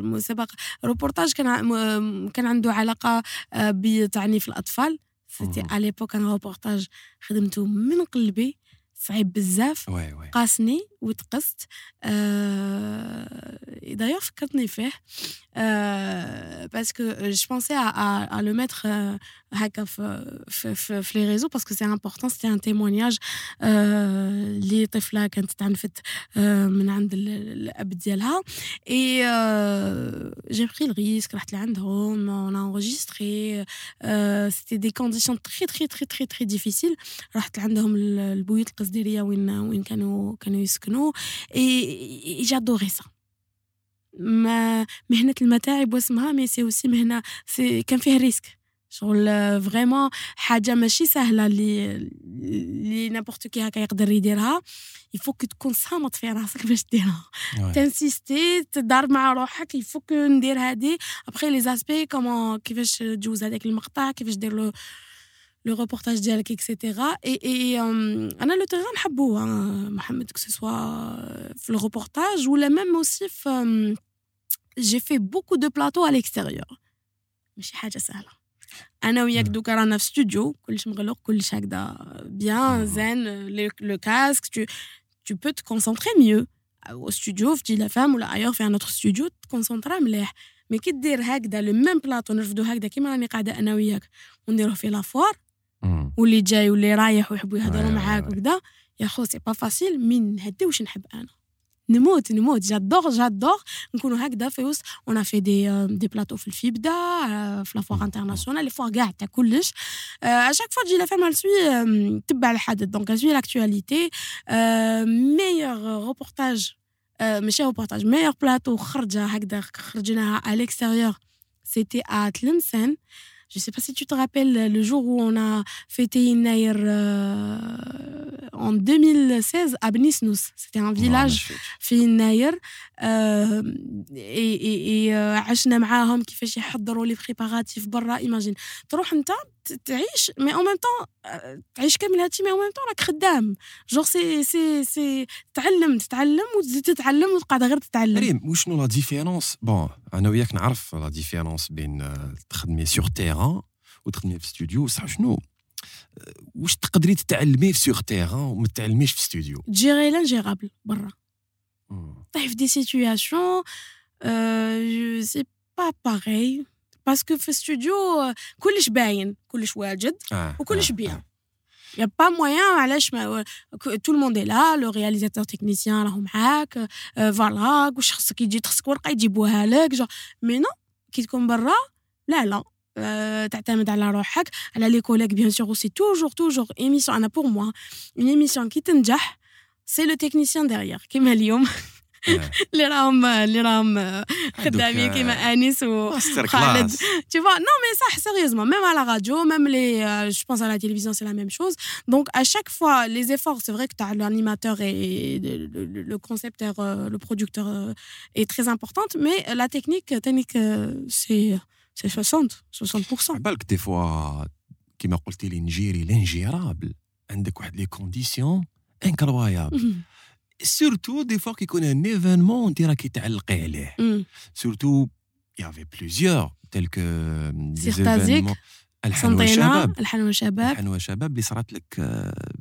مسابقة روبورتاج كان كان عنده علاقة بتعنيف الأطفال. c'était à l'époque كان روبورتاج خدمته من قلبي صعيب بزاف قاسني وتقست آه دايوغ فكرتني فيه آه باسكو جو بونسي ا لو ميتر هكا في في, في, في لي ريزو باسكو سي امبورطون سيتي ان تيمونياج اللي طفله كانت تعنفت آه من عند الاب ديالها اي جي بري الريسك رحت لعندهم اون انغيستري سيتي دي كونديسيون تري تري تري تري تري ديفيسيل رحت لعندهم البيوت القصديريه وين وين كانوا كانوا يسكنوا et j'adorais ça. ما مهنة المتاعب واسمها mais c'est aussi مهنة si كان فيه risque. شغل vraiment حاجة ماشي سهلة اللي اللي n'importe qui هكا يقدر يديرها. il faut que تكون صامت في راسك باش ديرها تنسيستي تدار مع روحك il faut que ندير هادي après les aspects comment كيفاش تجوز هذاك المقطع كيفاش دير له لو روبورتاج ديالك اكسيتيرا اي اي انا لو تيغان نحبو محمد كو سوا في الروبورتاج ولا ميم اوسي في جي في بوكو دو بلاطو على الاكستيريور ماشي حاجه سهله انا وياك دوكا رانا في ستوديو كلش مغلق كلش هكذا بيان زين لو كاسك tu tu peux te concentrer mieux au studio في جيل فام ولا ايور في ان اوتر ستوديو تكونسونطرا مليح مي كي دير هكذا لو ميم بلاطو نرفدو هكذا كيما راني قاعده انا وياك ونديروه في لافوار واللي جاي واللي رايح ويحبوا يهضروا معاك وكذا يا خو c'est pas facile mais نهدي واش نحب أنا. نموت نموت. j'adore j'adore. نكونوا هكذا في وسط. on fait des des plateaux في الفيبدا في la foire internationale les foires كاع تاع كلش à chaque fois تجي la femme soit تبع الحدث. donc soit l'actualité meilleur reportage ماشي reportage meilleur plateau خرجه هكذا خرجناها à l'extérieur سيتي ا تلمسان Je ne sais pas si tu te rappelles le jour où on a fêté Inaïr euh, en 2016 à Bnisnous. C'était un village في Inaïr. Euh, et, et, et عشنا معاهم كيفاش يحضروا لي بريباراتيف برا ايماجين تروح انت تعيش مي اون ميم طون تعيش كامل هادشي مي اون ميم طون راك خدام جوغ سي سي سي تعلم تتعلم وتزيد تتعلم وتقعد غير تتعلم ريم وشنو لا ديفيرونس بون انا وياك نعرف لا ديفيرونس بين تخدمي سور تيران وتخدمي في ستوديو بصح شنو واش تقدري تتعلمي في سور تيران وما تتعلميش في ستوديو تجيري لانجيرابل برا طيح في دي سيتوياسيون سي با باغي باسكو في الاستوديو كلش باين كلش واجد وكلش بيان Il n'y a pas moyen, علاش ما tout le monde est là, le réalisateur technicien راهو معاك فوالا واش خصك يجي خصك ورقه يجيبوها لك جو مي نو كي تكون برا لا لا تعتمد على روحك على لي كوليك بيان سور سي توجور توجور ايميسيون انا بور موا اون ايميسيون كي تنجح سي لو تكنيسيان ديريير كيما اليوم اللي راهم اللي راهم خدامين كيما انيس وخالد tu vois non mais ça sérieusement même à la radio même les je pense à la télévision c'est la même chose donc à chaque fois les efforts c'est vrai que tu as l'animateur et le, le concepteur le producteur est très importante mais la technique technique c'est c'est 60 60% بالك دي فوا كيما قلتي لي نجيري لانجيرابل عندك واحد لي كونديسيون انكرويابل سورتو دي فوا كيكون un événement انت راكي تعلقي عليه surtout y avait plusieurs tels que des الحنوة شباب الحنوة شباب الحنوة شباب اللي صرات لك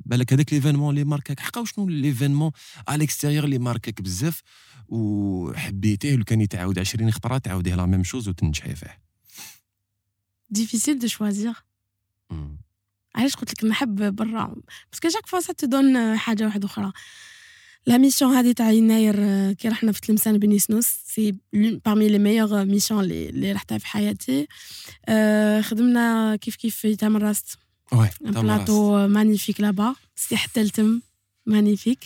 بالك هذاك l'événement اللي ماركاك حقا وشنو l'événement à l'extérieur اللي ماركاك بزاف وحبيتيه لو كان يتعاود 20 خطره تعاوديه la même chose وتنجحي فيه difficile de choisir علاش قلت لك نحب برا parce que chaque fois ça te donne حاجة واحدة أخرى la mission هذه تاع يناير كي رحنا في تلمسان بني سنوس c'est parmi les meilleures missions اللي رحتها في حياتي خدمنا كيف كيف في تامر راست بلاطو مانيفيك لابا سي حتى التم مانيفيك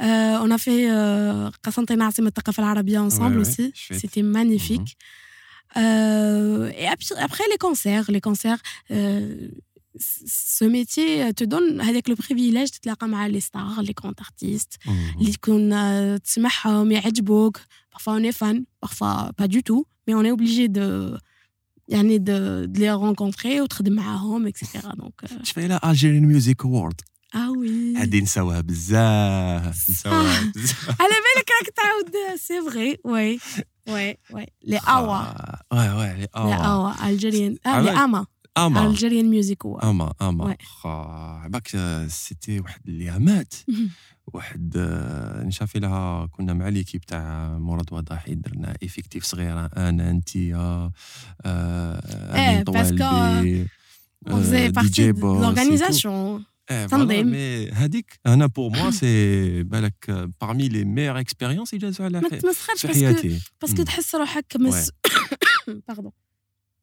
اون ا في قسنطينة عاصمة الثقافة العربية ensemble aussi. c'était magnifique. Et après les concerts les concerts ce métier te donne avec le privilège de تتلاقى مع les stars les grands artistes اللي تكون تسمعهم يعجبوك parfois on est fan parfois pas du tout mais on est obligé de يعني de, de les rencontrer وتخدم معاهم etc donc شفاي لا Algerian Music Award اه وي هادي نساوها بزاف نساوها بزاف على بالك راك تعاود سي فغي وي وي وي لي اوا وي وي لي اوا لي اوا الجيريان لي اما اما الجيريان ميوزيك هو اما اما عباك سيتي واحد اليامات واحد نشافي لها كنا مع l'équipe تاع مراد وضاحي درنا effectif صغيرة. أنا انت يا إيه parce que vous partie de l'organisation. تنظيم هذيك أنا pour moi c'est بالك parmi les meilleures expériences يجازوا على ما تمسخرش حياتي. parce que تحس روحك pardon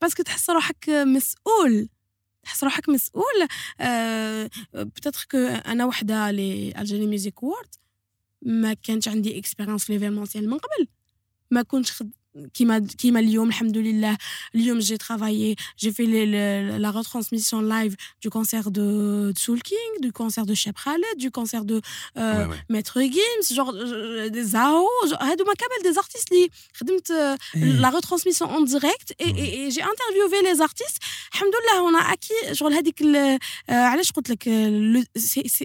parce que تحس روحك مسؤول تحس روحك مسؤول أه كو أنا وحدة لي الجيري ميوزيك وورد ما كانش عندي اكسبيريونس في من قبل ما كنتش خد كيما كيما اليوم الحمد لله اليوم جي ترافايي جي في لا retransmission live du concert de Soul King du concert de Cheb Khaled du concert de euh, ouais, ouais. Maître Gims genre des Zao هادوما كامل des artistes اللي خدمت la retransmission en direct et, et, et j'ai interviewé les artistes الحمد لله on a acquis genre هذيك علاش قلت لك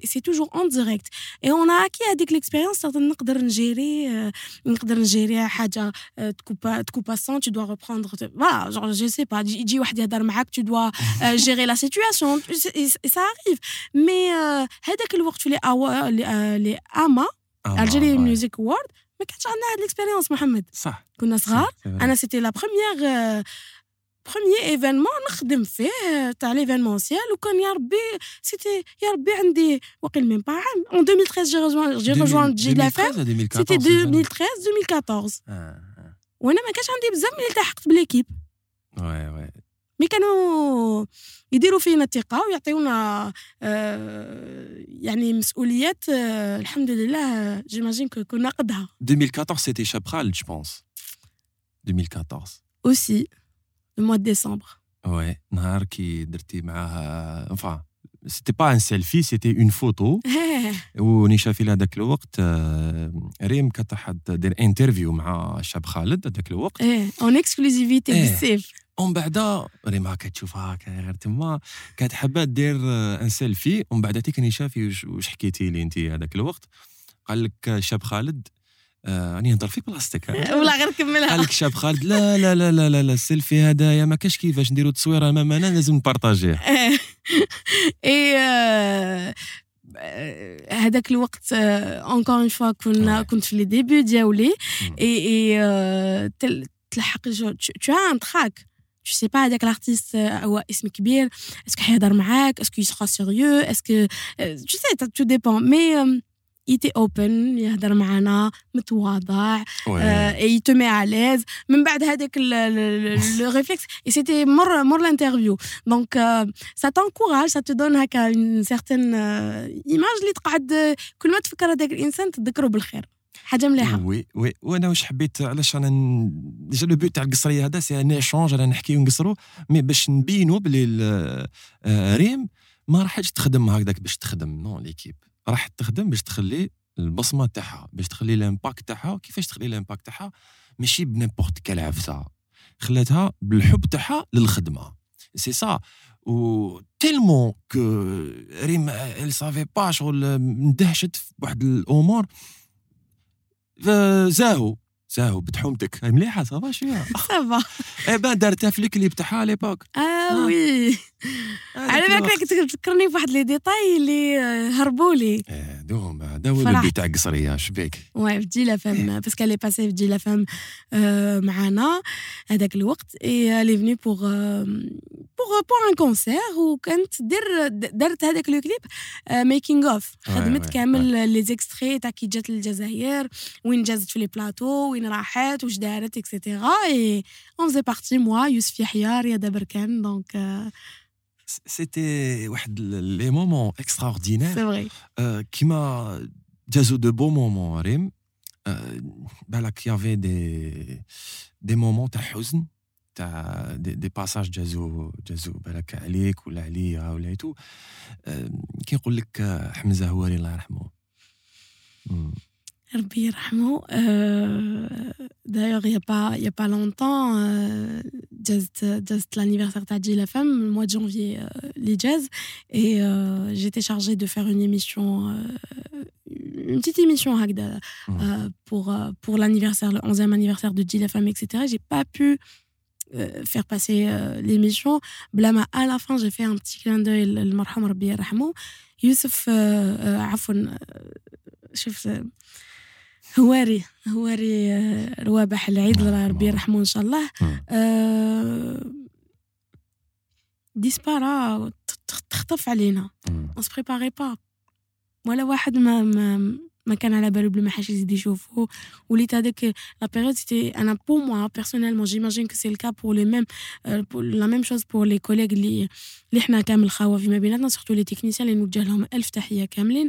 c'est toujours en direct et on a acquis هذيك l'expérience نقدر نجيري نقدر نجيري حاجه تكون pas, te coupe sans, tu dois reprendre. Voilà, genre, je sais pas, il dit tu dois euh, gérer la situation. Et, et ça arrive. Mais, هذاك الوقت في les les AMA, Algerian Music Award, ما كانش عندنا هاد الاكسبيريونس محمد صح كنا صغار انا سيتي لا بروميير بروميير ايفينمون نخدم فيه تاع ليفينمونسيال وكان يا ربي سيتي يا ربي عندي وقيل ميم با عام اون 2013 جي رجوان جي رجوان جي لافام سيتي 2013 2014 وأنا ما كانش عندي بزاف ملي التحقت ب l'équipe. Oui oui. Mais كانوا يديروا فينا الثقة ويعطيونا آه يعني مسؤوليات آه الحمد لله j'imagine كنا قدها. 2014 c'était شاب خالد je pense 2014 aussi le mois décembre oui نهار كي درتي معاه enfin c'était pas un selfie c'était une photo ونيشا في هذاك الوقت ريم كانت دير interview مع الشاب خالد هذاك الوقت إيه en exclusivité بزاف ومن بعد ريم هكا تشوفها غير تما كانت حابه دير un selfie ومن بعد تيك نيشافي واش حكيتي لي انت هذاك الوقت قال لك الشاب خالد راني نهضر في بلاصتك ولا غير كملها قال لك شاب خالد لا لا لا لا لا, السيلفي هذايا ما كاش كيفاش نديرو تصويره امامنا لازم نبارطاجيه اي هذاك الوقت اونكور اون فوا كنا كنت في لي ديبي ديالي اي اي تلحق تو ان تراك tu sais pas هذاك l'artiste هو اسم كبير اسكو حيهضر معاك اسكو يسخا سيريو اسكو tu sais tout dépend mais était open يهضر معنا متواضع اي يتو مي عليز. من بعد هذاك لو ريفلكس اي سيتي مور مور لانترفيو دونك سا تنكوراج سا تو دون هكا اون سيغتان ايماج اللي تقعد كل ما تفكر هذاك الإنسان تذكره بالخير. حاجة مليحة. oui oui. وأنا واش حبيت علاش أنا déjà le but تاع القصرية هذا c'est un échange أنا نحكيو ونقصرو. mais باش نبينو بلي ريم ما راحتش تخدم هكذاك باش تخدم non l'équipe راح تخدم باش تخلي البصمة تاعها باش تخلي ال impact تاعها. كيفاش تخلي ال impact تاعها؟ ماشي ب n'importe quelle عفسه خلاتها بالحب تاعها للخدمة. c'est ça و tellement que ريم ال سافي با شغل اندهشت بواحد الأمور. زاهو. ساهو بتحومتك. مليحة صافا شوية. صافا اي بان دارتها في الكليب تاعها ليبوك آه وي على بالك تذكرني بواحد لي ديتاي اللي هربوا لي. إيه دوم هذا هو البي تاع قصريه شبيك وي في جيلا فام باسكو لي باسي في جيلا فام معانا هذاك الوقت. اي لي فني بوغ pour pour un concert وكانت دير دارت هذاك le clip making of خدمت كامل les extraits تاع كي جات للجزائر وين جازت في les plateaux وين راحت واش دارت et cetera et on faisait partie moi يوسف يحيى رياضه بركان donc سيتي واحد لي مومون اكستراوردينير سي فري كيما جازو دو بو مومون ريم بالك يافي دي دي مومون تاع حزن تاع دي, دي باساج جازو جازو بالك عليك ولا عليا ولا ايتو كي نقول لك حمزه هواري الله يرحمه euh, D'ailleurs, il n'y a, pas, y a pas longtemps, euh, just, just l'anniversaire de la femme, le mois de janvier, euh, les jazz. Et euh, j'étais chargée de faire une émission, une petite émission Hagda, mmh. pour, pour l'anniversaire, le 11e anniversaire de la femme, etc. J'ai pas pu faire passer l'émission. Blama, à la fin, j'ai fait un petit clin d'œil, le marham Rabbi Youssef, euh, Afon, هواري هواري روابح العيد الله ربي يرحمه إن شاء الله. أه ديسبارا تخطف علينا. اون سبريباري با ولا واحد ما ما ما كان على بالو بلي ما حاش يزيد يشوفو وليت هذاك la période c'était أنا pour moi personnellement j'imagine que c'est le cas pour les mêmes la même chose pour les collègues اللي اللي حنا كامل خاوه فيما بيناتنا surtout les techniciens اللي نوجه لهم الف تحيه كاملين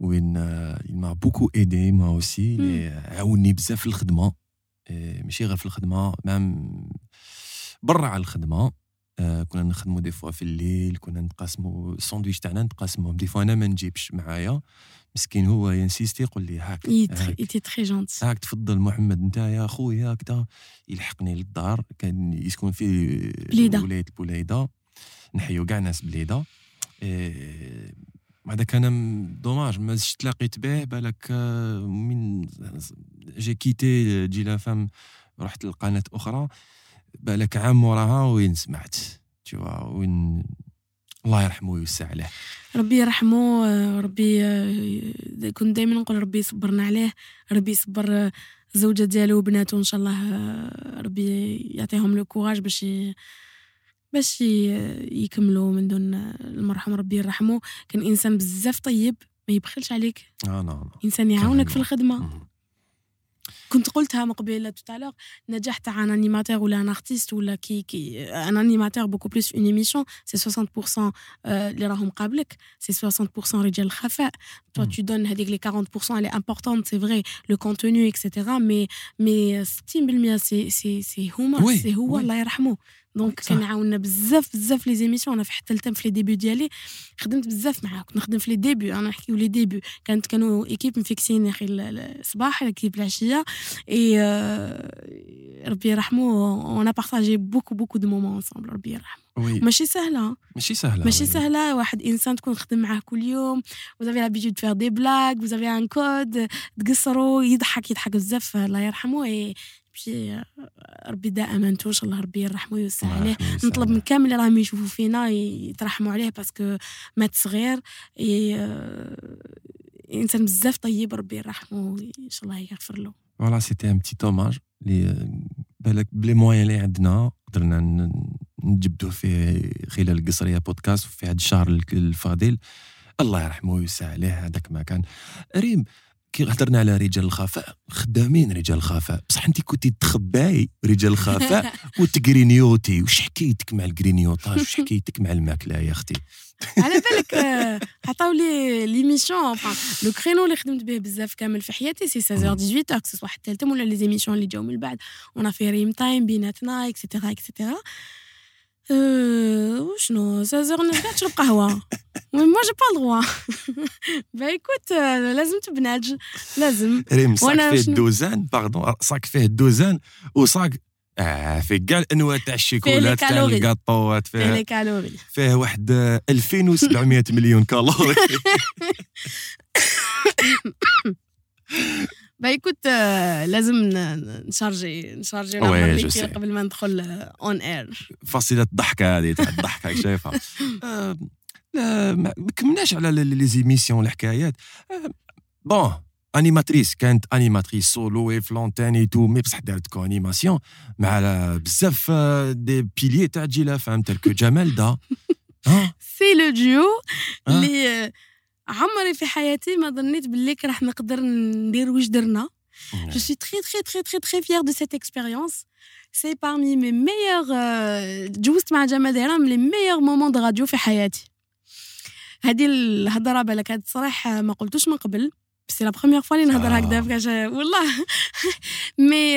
وين il m'a beaucoup aidé moi aussi. عاوني بزاف في الخدمة. ماشي غير في الخدمة même برا على الخدمة. كنا نخدمو des fois في الليل كنا نتقاسمو الساندويتش تاعنا نتقاسموهم des fois أنا ما نجيبش معايا. مسكين هو ي insister يقول لي هاك ايتي très gentil هاك تفضل محمد أنت يا خويا هكذا يلحقني للدار. كان يسكن في بليدة. ولايه بليدة نحيو كاع ناس بليدة. هذاك أنا dommage ما زدتش تلاقيت به بالك من j'ai quitté Jil FM رحت لقناة أخرى بالك عام وراها وين سمعت؟ تشوا وين الله يرحمه ويوسع عليه. ربي يرحمه ربي كنت دائما نقول ربي يصبرنا عليه ربي يصبر الزوجة ديالو وبناته إن شاء الله ربي يعطيهم le courage باش باش يكملوا من دون المرحوم ربي يرحمه. كان إنسان بزاف طيب ما يبخلش عليك. آه نعم إنسان يعاونك في الخدمة. كنت قلتها من قبيله tout à l'heure النجاح تاع un animateur ولا un artiste ولا كي كي un animateur beaucoup plus en émission c'est 60% اللي راهم قابلك c'est 60% رجال الخفاء toi tu donnes هذيك les 40% elle est importante c'est vrai le contenu etc mais mais 60% سي سي سي هما سي هو الله يرحمه donc كان عاوننا بزاف بزاف les émissions أنا في حتى التم في les débuts ديالي خدمت بزاف معاه كنت نخدم في les débuts أنا نحكيو les débuts كانت كانوا équipes مفيكسين يا أخي الصباح équipe العشية. Et ربي يرحمه on a partagé beaucoup beaucoup de moments ensemble ربي يرحمه oui ماشي سهله ماشي سهله ماشي. سهله واحد انسان تكون تخدم معاه كل يوم vous avez l'habitude de faire des blagues vous avez un code تقصروا يضحك يضحك بزاف الله يرحمه اي بي ربي دائما ان شاء الله ربي يرحمه ويوسع عليه. نطلب من كامل اللي راهم يشوفوا فينا يترحموا عليه parce que مات صغير انسان بزاف طيب ربي يرحمه ان شاء الله يغفر له voilà c'était un petit hommage اللي بالك le moins اللي عندنا قدرنا نجبدوه فيه خلال القصريه بودكاست وفي هذا الشهر الفاضل الله يرحمه ويوسع عليه هذاك ما كان ريم كي هضرنا على رجال الخفاء خدامين رجال الخفاء. بصح انت كنتي تخباي رجال الخفاء وت grignoter وش حكايتك مع ال grignotage وش حكايتك مع الماكلة يا أختي؟ على بالك آه، عطاو لي l'émission le créneau اللي خدمت به بزاف كامل في حياتي c'est 16 18 que ce soit حتى التالتم ولا les émissions اللي جاو من بعد. en fait ريم تايم بيناتنا et cetera et cetera وشنو 16 نرجع نشرب قهوه mais moi j'ai pas le droit pas écoute لازم تبنج لازم ريم صاك فيه الدوزان pardon صاك فيه الدوزان وصاك آه فيه كاع الانواع تاع الشيكولات تاع. الكاطوات فيه les calories فيه واحد آه، 2700 مليون كالوري écoute آه، لازم نشارجي نشارجي. كيل قبل ما ندخل اون اير فصيله الضحكه هذه تاع الضحكه شايفها آه، لا ما كملناش على لي- زيميسيون الحكايات آه، بون انيماتريس كانت انيماتريس سولو اي فلونتين اي تو مي بصح دارت كو انيماسيون مع بزاف دي بيليي تاع جيلا فام تلك جمال دا سي لو ديو. اللي عمري في حياتي ما ظنيت باللي راح نقدر ندير واش درنا Je suis très, très, très, très, très fière de cette expérience. C'est parmi mes meilleurs. euh, جوزت مع جمال ديرام les meilleurs moments de radio في حياتي. هذه الهضرة بالك هاد الصراحة ما قلتوش من قبل c'est la première fois اللي نهضر آه. هكذا فكاش والله mais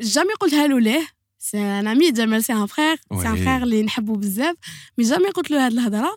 jamais قلتها له ليه c'est un ami جمال c'est un frère c'est un. frère اللي نحبه بزاف mais jamais قلت له هاد الهضرة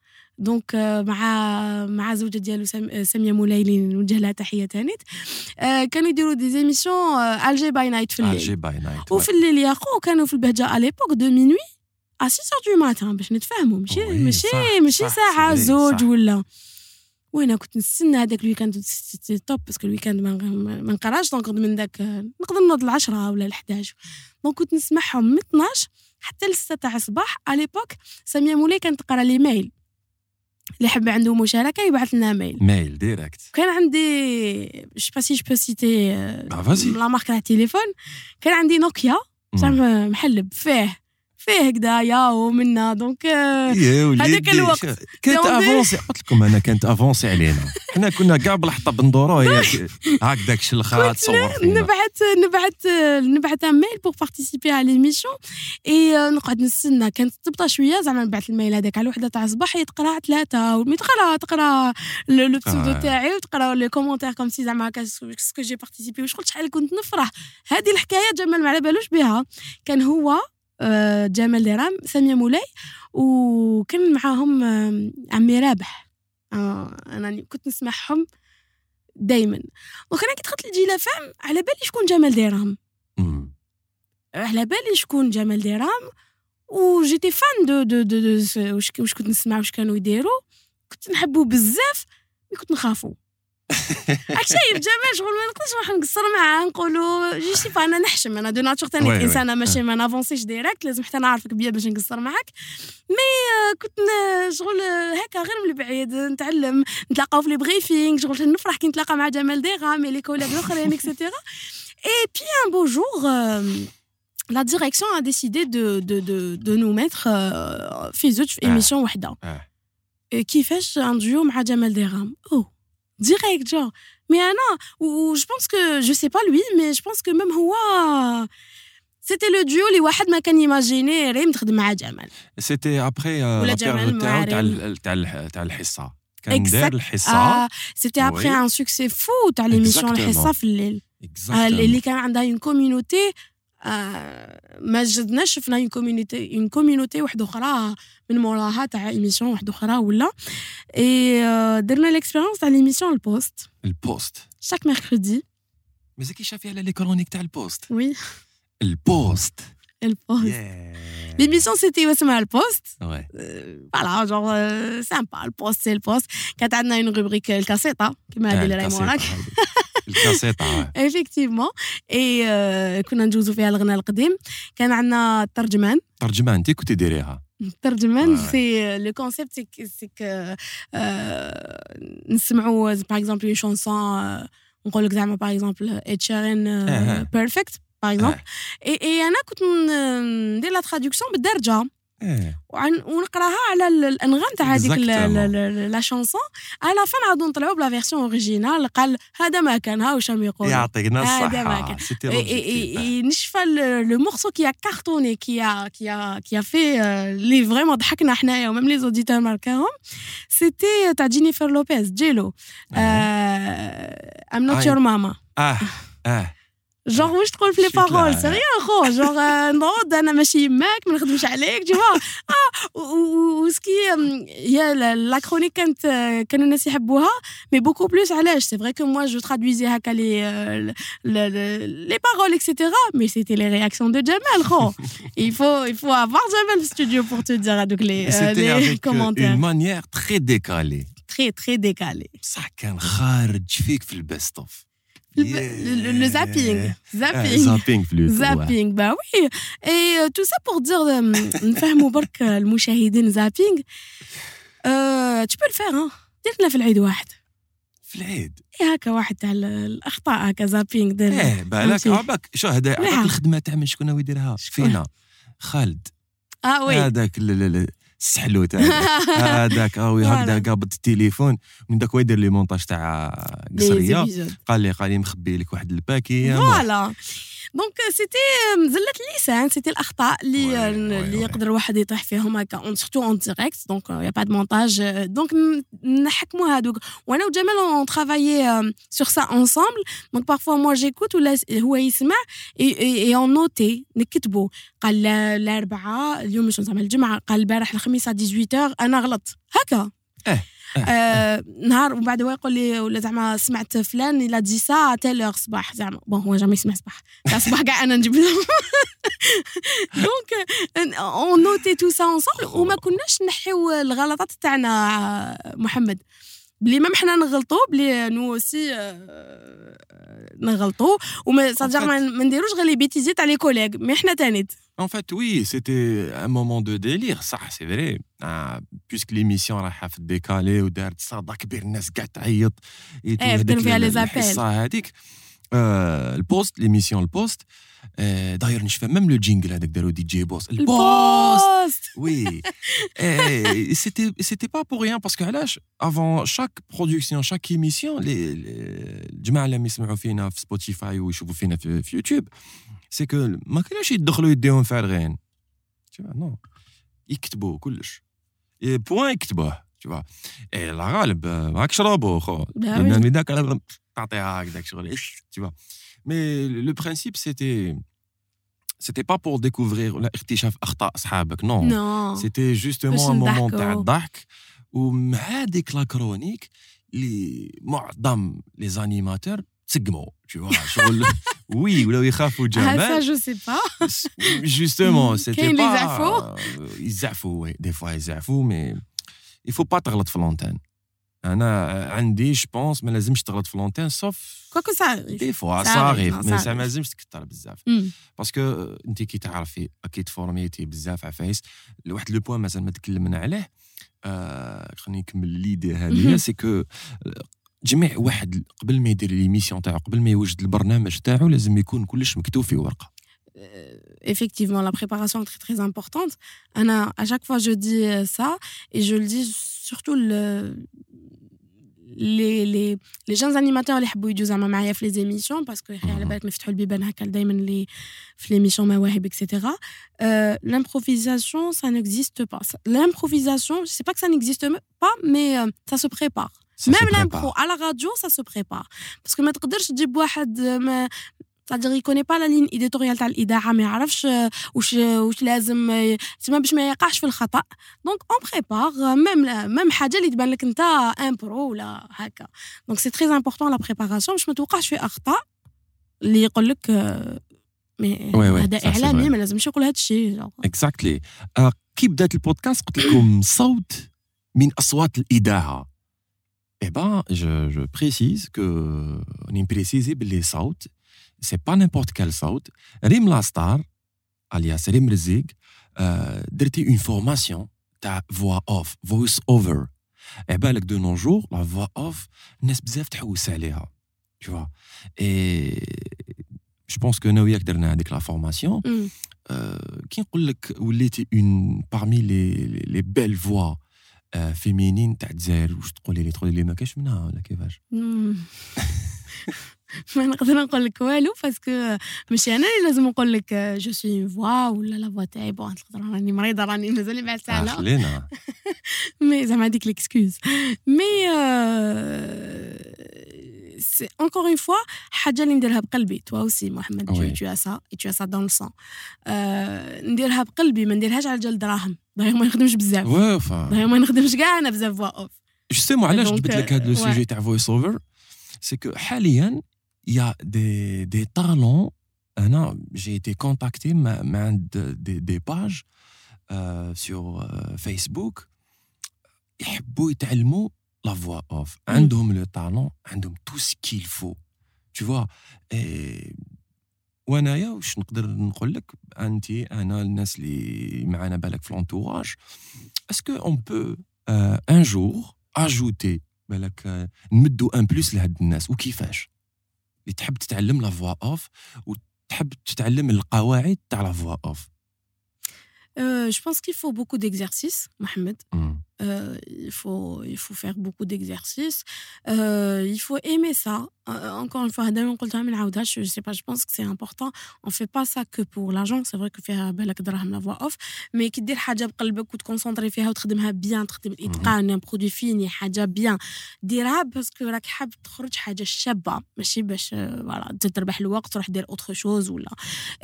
donc مع مع زوجة ديالو سام- آه، ساميه مولاي اللي نوجه لها تحية تانيت. آه، كانوا يديروا des émissions Alger by Night في الليل. Alger by Night وفي الليل يا خو كانوا في البهجة à l'époque de minuit à 6 du matin باش نتفاهموا. ماشي ماشي ماشي فري، زوج. ولا. وأنا كنت نستنى هذاك ال week-end top parce que ال week-end ما نقراش donc من ذاك نقدر نوض العشرة ولا ال11 donc كنت نسمعهم من 12 حتى ل 6 تاع الصباح اليبوك ساميه مولاي كانت تقرا لي ميل اللي حب عنده مشاركة يبعث لنا ميل ميل ديريكت كان عندي جو با سي جو بو سيتي. لا مارك تاع التليفون كان عندي نوكيا بصح مم. محلب فيه. فيه هكذا ياو منا دونك آه، هذاك الوقت. كانت. أفونسي. قلت لكم أنا كانت أفونسي علينا. حنا كنا كاع بالحطه بندورو هي هكذاك شلخه تصور نبعث نبعث نبعث mail pour participer على l'émission et نقعد نستنى. كانت تبطا شوية زعما نبعث ال mail هذاك على وحدة تاع الصباح هي تقرا ثلاثة. mais تقرا تقرا le pseudo آه. تاعي وتقرا le commentaire comme si زعما ce que j'ai participé وشغل شحال كنت نفرح. هذه الحكاية جمال ما على بالوش بها. كان هو جمال درام ساميه مولاي وكان معاهم آه، عمي رابح. آه، أنا كنت نسمعهم دائما donc أنا كي دخلت ل Jil FM على بالي شكون جمال ديرام مم. على بالي شكون جمال ديرام و j'étais fan de de de, de واش واش كنت نسمع واش كانوا يديروا؟ كنت نحبو بزاف mais كنت نخافو. راك شايف جمال شغل ما نقدرش نروح نقصر معاه نقولوا je sais أنا نحشم أنا de nature oui. إنسانة ماشي ما نافونسيش direct لازم حتى نعرفك بيا باش نقصر معاك mais آه، كنت شغل آه، هكا غير من البعيد نتعلم نتلاقاو في les briefings شغل نفرح كي نتلاقى مع جمال ديرام les collègues الأخرين et cetera et puis un beau jour la direction a décidé de, de, de, de nous mettre euh, في زوج في. émission وحدة آه. كيفاش un duo مع جمال ديرام au ديريكت جور مي انا و جو بونس كو جو سي با لوي مي جو بونس كو ميم هو سيتي لو ديو اللي واحد ما كان يماجيني ريم تخدم مع جمال سيتي ابخي لا بيريود تاعو تاع تاع الحصه كان دار الحصه سيتي ابخي ان سوكسي فو تاع ليميسيون الحصه في الليل اللي كان عندها اون كوميونيتي ما جدناش شفنا une communauté une communauté واحدة أخرى من موراها تاع émission واحدة أخرى ولا؟ et درنا l'expérience تاع l'émission البوست البوست chaque mercredi مازال شافي على les chroniques تاع البوست oui البوست البوست l'émission c'était اسمها البوست voilà جونغ سامبا البوست c'est البوست كانت عندنا une rubrique الكاسيطه كيما هذه اللي راهي موراك الكاسيطة effectivement et كنا ندوزو فيها الغناء القديم. كان عندنا الترجمان ترجمان انت كنتي ديريها. الترجمان c'est le concept c'est c'est نسمعوا par exemple une chanson نقول لك زعما par exemple Ed Sheeran Perfect par exemple et أنا كنت ندير la traduction بالدرجه إيه. ونقراها على الأنغام تاع هذيك la chanson à la fin عاودوا نطلعوا ب la version originale قال هذا ما كان ها واش راهم يقولوا؟ يعطينا الصحه هذا ما كان. نشفى le morceau qui a cartonné qui qui qui في لي vraiment ضحكنا حنايا و même les auditeurs ماركاهم سيتي تاع جينيفر لوبيز جيلو ام نوت يور ماما آه آه جونغ واش تقول في لي بارول سي ريان خو جونغ نوض انا ماشي يماك ما نخدمش عليك تي اه وسكي هي لا كرونيك كانت كانوا الناس يحبوها مي بوكو بلوس علاش سي فري كو موا جو ترادويزي هكا لي لي بارول اكسيتيرا مي سيتي لي رياكسيون دو جمال خو il faut il faut avoir جمال في الاستوديو بور تو دير هذوك لي لي كومونتير اون مانيير تري ديكالي تري تري ديكالي بصح كان خارج فيك في البيست اوف Le, zapping. Zapping. zapping plutôt. Zapping, bah oui. Et euh, tout ça pour dire, نفهموا برك المشاهدين zapping. Euh, tu peux le faire, hein. دير لنا في العيد واحد. في العيد إيه هكا واحد تاع الاخطاء هكا زابينغ دير إيه بالك عباك شو هذا الخدمة تاع من شكون يديرها فينا خالد آه oui هذاك السحلوت هذاك oui هكذا قابض التليفون. من داك يدير les montages تاع قصرية؟ قال لي قال لي مخبي لك واحد ال paquet voilà. donc c'était زلة اللسان c'était الاخطاء اللي اللي يقدر الواحد يطيح فيهم هكا surtout en direct donc y a pas de montage donc نحكموا هادوك وأنا وجمال on travaillait sur ça ensemble donc parfois moi j'écoute ولا هو يسمع et on notait نكتبوا قال الاربعاء اليوم شنو زعما الجمعه قال البارح الخميس 18 أنا غلط. هكا. آه آه نهار ومن بعد هو يقول لي ولا زعما سمعت فلان il a dit ça تاع صباح زعما. bon هو jamais يسمع صباح. تاع صباح كاع أنا نجيب لهم. donc on notait tout ça ensemble وما كناش نحيو الغلطات تاعنا محمد. بلي même حنا نغلطوا بلي nous aussi نغلطوا وما صدق ما نديروش غير les bêtisiers تاع les collègues mais حنا تانيت. En fait, oui, c'était un moment de délire, ça, c'est vrai. Ah, puisque l'émission راح في ال décalé ودارت صدى كبير الناس قاعد تعيط إيه كانوا فيها لي الحصه هذيك البوست l'émission البوست داير نشفى même le jingle هذاك داروا دي جي بوست البوست وي سيتي سيتي با بور ريان باسكو علاش افون شاك برودكسيون شاك ايميسيون الجماعه اللي يسمعوا فينا في سبوتيفاي ويشوفوا فينا في, في يوتيوب سي كو ما كانوش يدخلوا يديهم فارغين نو يكتبوا كلش بوان يكتبوه تشوف اي لا غالب معاك شرابو خو لان ذاك تعطيها هكذاك شغل تشوف مي لو برانسيب سيتي c'était pas pour découvrir ولا اكتشاف اخطاء اصحابك نو نو سيتي جوستومون مومون تاع الضحك ومع ديك لا كرونيك اللي معظم لي زانيماتور تسقموا tu vois شغل وي ولاو يخافوا جمال ça جو سي با جوستومون سيتي كاين اللي يزعفوا يزعفوا وي دي فوا يزعفوا مي يفو با تغلط في لونتين أنا عندي جو بونس ما لازمش تغلط في لونتين سوف coucou صغير des fois صغير mais ما لازمش تكثر بزاف. parce que انت كي تعرفي أكيد فورميتي بزاف عفايس واحد le point مازال ما تكلمنا عليه آه خليني نكمل l'idée هذه c'est que جميع واحد قبل ما يدير l'émission تاعو قبل ما يوجد البرنامج تاعو لازم يكون كلش مكتوب في ورقة. effectivement, la préparation est très très importante. Anna, à chaque fois, je dis ça et je le dis surtout le, لي لي لي جون انيماتور اللي يحبوا يجوا زعما معايا في لي زيميسيون باسكو على بالك نفتحوا البيبان هكا دائما لي في ليميسيون مواهب اكسيتيرا l'improvisation ça n'existe pas l'improvisation je sais pas que ça n'existe pas mais euh, ça se prépare même l'impro à la radio ça se prépare parce que ما تقدرش تجيب واحد ما c'est-à-dire il connaît pas la ligne éditoriale تاع الاذاعه ما يعرفش واش واش لازم تسمى باش ما يقعش في الخطا دونك اون بريبار ميم ميم حاجه اللي تبان لك انت ان برو ولا هكا دونك سي تري امبورطون لا بريباراسيون باش ما توقعش في اخطاء اللي يقول لك مي هذا اعلامي ما لازمش يقول هذا الشيء اكزاكتلي كي بدات البودكاست قلت لكم صوت من اصوات الاذاعه Eh ben, je, je précise que, on précise les صوت c'est pas n'importe quel saut. Rim Lastar, alias Rim Rizik, euh, une formation ta voix off, voice over. Et bien, de nos jours, la voix off, n'est pas Tu vois. Et je pense que nous avons avec la formation. Mm. Euh, qui dit que une parmi les, les, belles voix euh, féminines, tu as dit, ou je te les trois les maquages, mais non, la كيفاش ما نقدر نقول لك والو باسكو ماشي أنا اللي لازم نقول لك جو سوي فوا ولا لا فوا تاعي بون تقدر راني مريضه راني مازال بعد ساعه خلينا مي زعما هذيك ليكسكوز مي سي انكور اون فوا حاجة اللي نديرها بقلبي توا اوسي محمد تو سا تو as سا دون لو نديرها بقلبي ما نديرهاش على جال دراهم دايما ما نخدمش بزاف دايما ما نخدمش كاع أنا بزاف فوا اوف جوستومون علاش جبت لك هذا لو سوجي تاع فويس اوفر سي كو حاليا il y a des, des talents. J'ai été contacté par des, des pages euh, sur euh, Facebook. Ils aiment la voix off. Ils ont le talent, ils ont tout ce qu'il faut. Tu vois Et وانايا واش نقدر نقول لك انت انا الناس اللي معنا بالك في l'entourage est-ce que on peut euh, un jour ajouter بالك نمدوا ان بلوس لهاد الناس وكيفاش اللي تحب تتعلم لا فوا أوف وتحب تتعلم القواعد تاع لا فوا أوف pense qu'il faut beaucoup d'exercices, Mohamed. Mm. Euh, il, faut, il faut faire beaucoup d'exercices. Euh, il faut aimer ça. Euh, encore une fois, je sais pas, je pense que c'est important. On fait pas ça que pour l'argent. C'est vrai que faire la voix off. Mais qui dire حاجة بقلبك وتكونسونطري فيها وتخدمها بيان تخدم الاتقان برودوي فيني حاجة بيان ديرها باسكو راك حاب تخرج حاجة شابة ماشي باش فوالا تربح الوقت تروح دير اوتر شوز ولا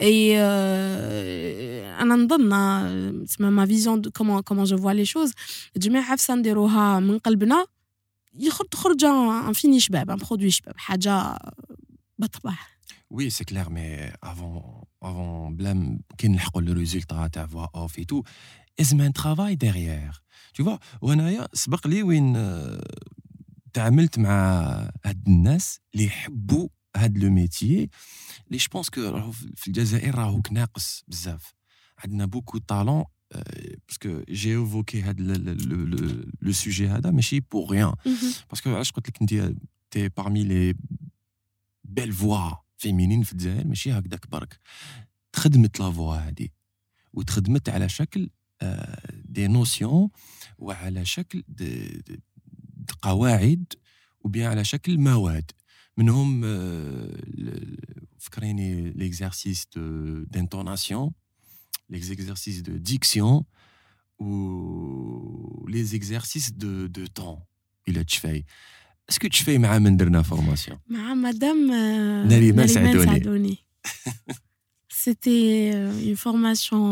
اي انا نظن تسمى ما فيزيون كومون كومون جو فوا لي شوز الجميع عفسه نديروها من قلبنا تخرج ان فيني شباب ان برودوي شباب حاجه بالطبع Oui, c'est clair, mais avant, avant blême, qu'il نلحقوا le résultat تاع voix off et tout, لازم un travail derrière. Tu vois, وانايا سبق لي وين تعاملت مع هاد الناس اللي يحبوا هاد لو ميتيي اللي جو بونس كو في الجزائر راهو ناقص بزاف عندنا بوكو طالون باسكو جي اوفوكي هذا لو سوجي هذا ماشي بور ريان باسكو علاش قلت لك انت تي بارمي لي بيل فوا فيمينين في الجزائر ماشي هكذاك برك تخدمت لا فوا هذه وتخدمت على شكل دي نوسيون وعلى شكل دي قواعد وبيان على شكل مواد منهم فكريني ليكزارسيس دانتوناسيون les exercices de diction ou les exercices de, de temps il a fait est-ce que tu fais مع من درنا formation مع madame Nariman Sadouni c'était une formation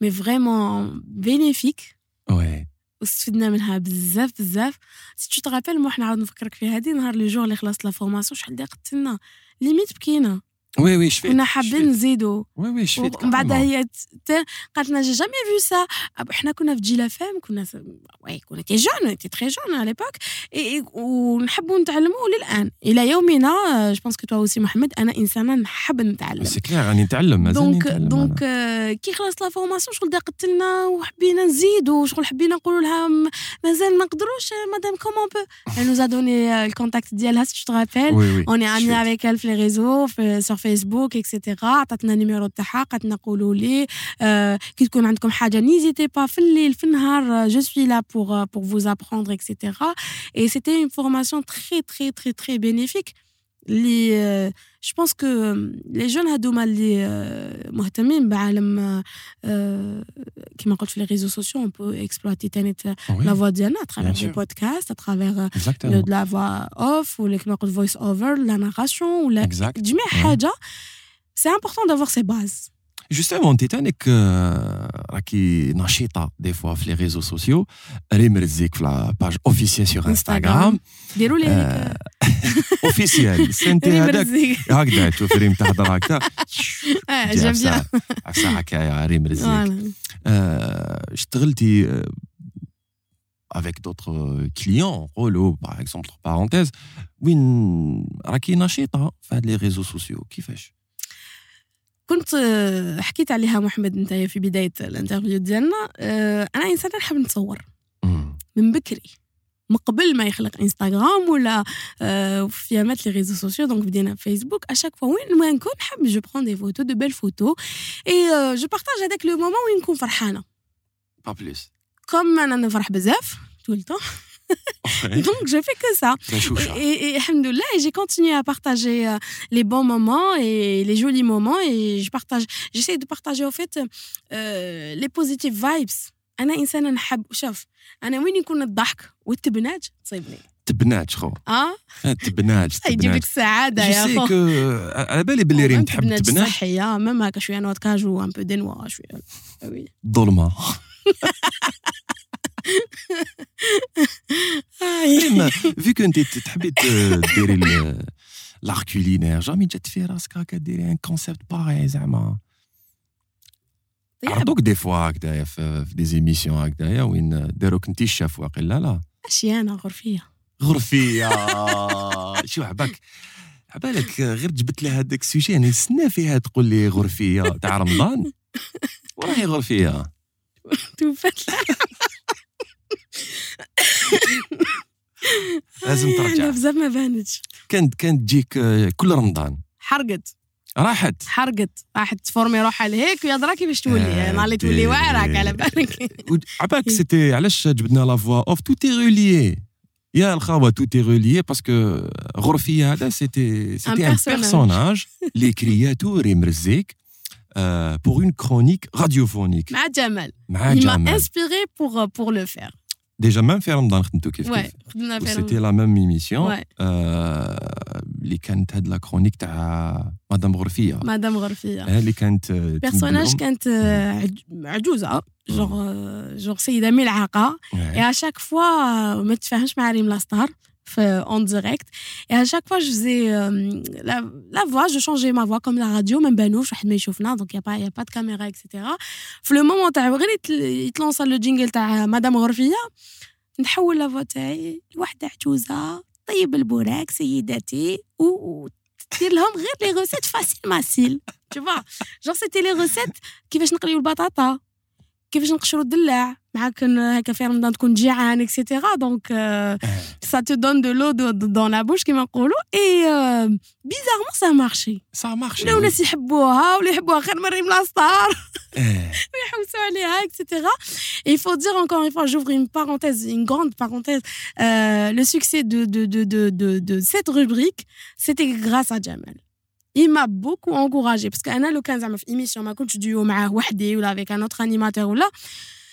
mais vraiment bénéfique ouais واستفدنا منها بزاف بزاف سي تو ترابيل مو حنا عاود نفكرك في هذه نهار لو جور اللي خلصت لا فورماسيون شحال اللي قتلنا ليميت بكينا وي وي شفت كنا حابين نزيدو. وي وي شفت ومن بعد هي قالت لنا j'ai jamais vu ça إحنا كنا في j'ai la femme كنا oui كنا très jeunes très très jeunes à l'époque ونحبوا نتعلموا للآن. إلى يومنا je pense que toi aussi محمد أنا إنسانة نحب نتعلم. سي كلير راني نتعلم مازال دونك دونك كي خلصت la formation شغل ضاقت لنا وحبينا نزيدوا شغل حبينا نقولوا لها مازال ما نقدروش مدام comment bon elle nous a donné le contact ديالها si tu te rappelles on est amis avec elle في les réseaux sur فيسبوك et cetera عطاتنا ال numéro تاعها قالت لنا قولوا لي كي تكون عندكم حاجة n'hésitez pas في الليل في النهار je suis là pour pour vous apprendre et cetera et c'était une formation très très très très bénéfique اللي جو بونس كو لي جون هادوما اللي مهتمين بعالم كيما قلت في لي ريزو سوسيو اون بو اكسبلوتي تاني لا فوا ديالنا اترافيغ دي بودكاست اترافيغ لا فوا اوف ولا كيما قلت فويس اوفر لا ناراسيون ولا جميع حاجه سي امبورطون دافوار سي باز جوستومون انت تانيك راكي نشيطه دي فوا في لي ريزو سوسيو ريم رزيك في لا باج اوفيسيال سيغ انستغرام ديروا لي اوفيسيال سنتي هذاك هكذا تشوف ريم تهضر هكذا جيم بيان عفسه حكايه ريم رزيك اشتغلتي avec d'autres clients نقولوا par exemple parenthèse وين راكي نشيطه في هاد لي ريزو سوسيو كيفاش كنت حكيت عليها محمد انت في بداية ال interview ديالنا أنا انسان نحب نتصور. من بكري. من قبل ما يخلق انستغرام ولا في يامات les réseaux sociaux donc بدينا فيسبوك à chaque fois وين ما نكون نحب je prends des photos de belles photos et je partage هذاك le moment وين نكون فرحانه bah plus comme أنا نفرح بزاف tout le temps. Donc, je fais que ça. Et, et, et j'ai continué à partager euh, les bons moments et les jolis moments. Et je partage, j'essaie de partager, au fait, euh, les positives vibes. أنا إنسانة نحب شوف أنا وين يكون الضحك والتبناج تصيبني تبناج خو اه تبناج يجيب لك السعاده يا خو على بالي باللي ريم تحب تبناج صحيه ميم هكا شويه نوت كاجو ان بو دينوا شويه وي ظلمه que انت تحبي ديري لار كولينير جامي جات في راسك هكا ديري ان كونسيبت باغي زعما عرضوك دي فوا هكذايا في دي زيميسيون هكذايا وين داروك انت الشاف واقيلا لا لا اشيانا غرفيه غرفيه شو عباك عبالك غير جبت لي هذاك السوجي أنا نستنى فيها تقول لي غرفية تاع رمضان. وراهي غرفية. توفت. لازم ترجع. بزاف ما بانتش. كانت كانت تجيك كل رمضان. حرقت. راحت. حرقت. راحت تفورمي روحها لهيك ويا درا كيفاش تولي. نهار اللي تولي واعرك على بالك. عباك سيتي علاش جبدنا لا فوا اوف تو تي ريليي يا الخاوة تو تي ريليي باسكو غرفية هذا سيتي سيتي ان بيرسوناج اللي créatrice ريم رزيك pour une chronique radiophonique مع جمال. مع جمال. inspiré pour pour le faire. déjà même في رمضان خدمتو كيف كيف خدمنا في سيتي لا ميم ايميسيون اللي كانت هاد la chronique تاع مدام غرفيه مدام غرفيه اللي كانت personnage كانت عجوزه جوغ جوغ سيده ملعقه et à chaque fois ما تفاهمش مع ريم la star في اون ديريكت اي اشاك فوا جو فزي لا فوا جو شونجي ما فوا كوم لا راديو ما نبانوش واحد ما يشوفنا دونك يا با يا با د كاميرا اكسيتيرا في لو مومون تاع غير يتلونسا لو جينجل تاع مدام غرفيه نحول لا فوا تاعي لوحده عجوزه طيب البوراك سيداتي و دير لهم غير لي غوسيت فاسيل ماسيل tu vois genre c'était les recettes كيفاش نقليو البطاطا كيفاش نقشروا الدلاع معاك هكا في رمضان تكون جيعان اكسيتيرا دونك سا تو دون دو لو دون لا بوش كيما نقولوا اي بيزارمون سا مارشي سا مارشي ولاو الناس يحبوها ولا يحبوها خير من ريم لاستار ويحوسوا عليها اكسيتيرا Et il faut dire encore une fois, j'ouvre une parenthèse, une grande parenthèse, euh, le succès de, de, de, de, de, de cette rubrique, c'était grâce à Jamal. Il m'a beaucoup encouragé parce qu'انا لو كان زعما في ايميسيون ما كنتش ديو معاه وحدي ولا افيك ان اوتر انيماتور ولا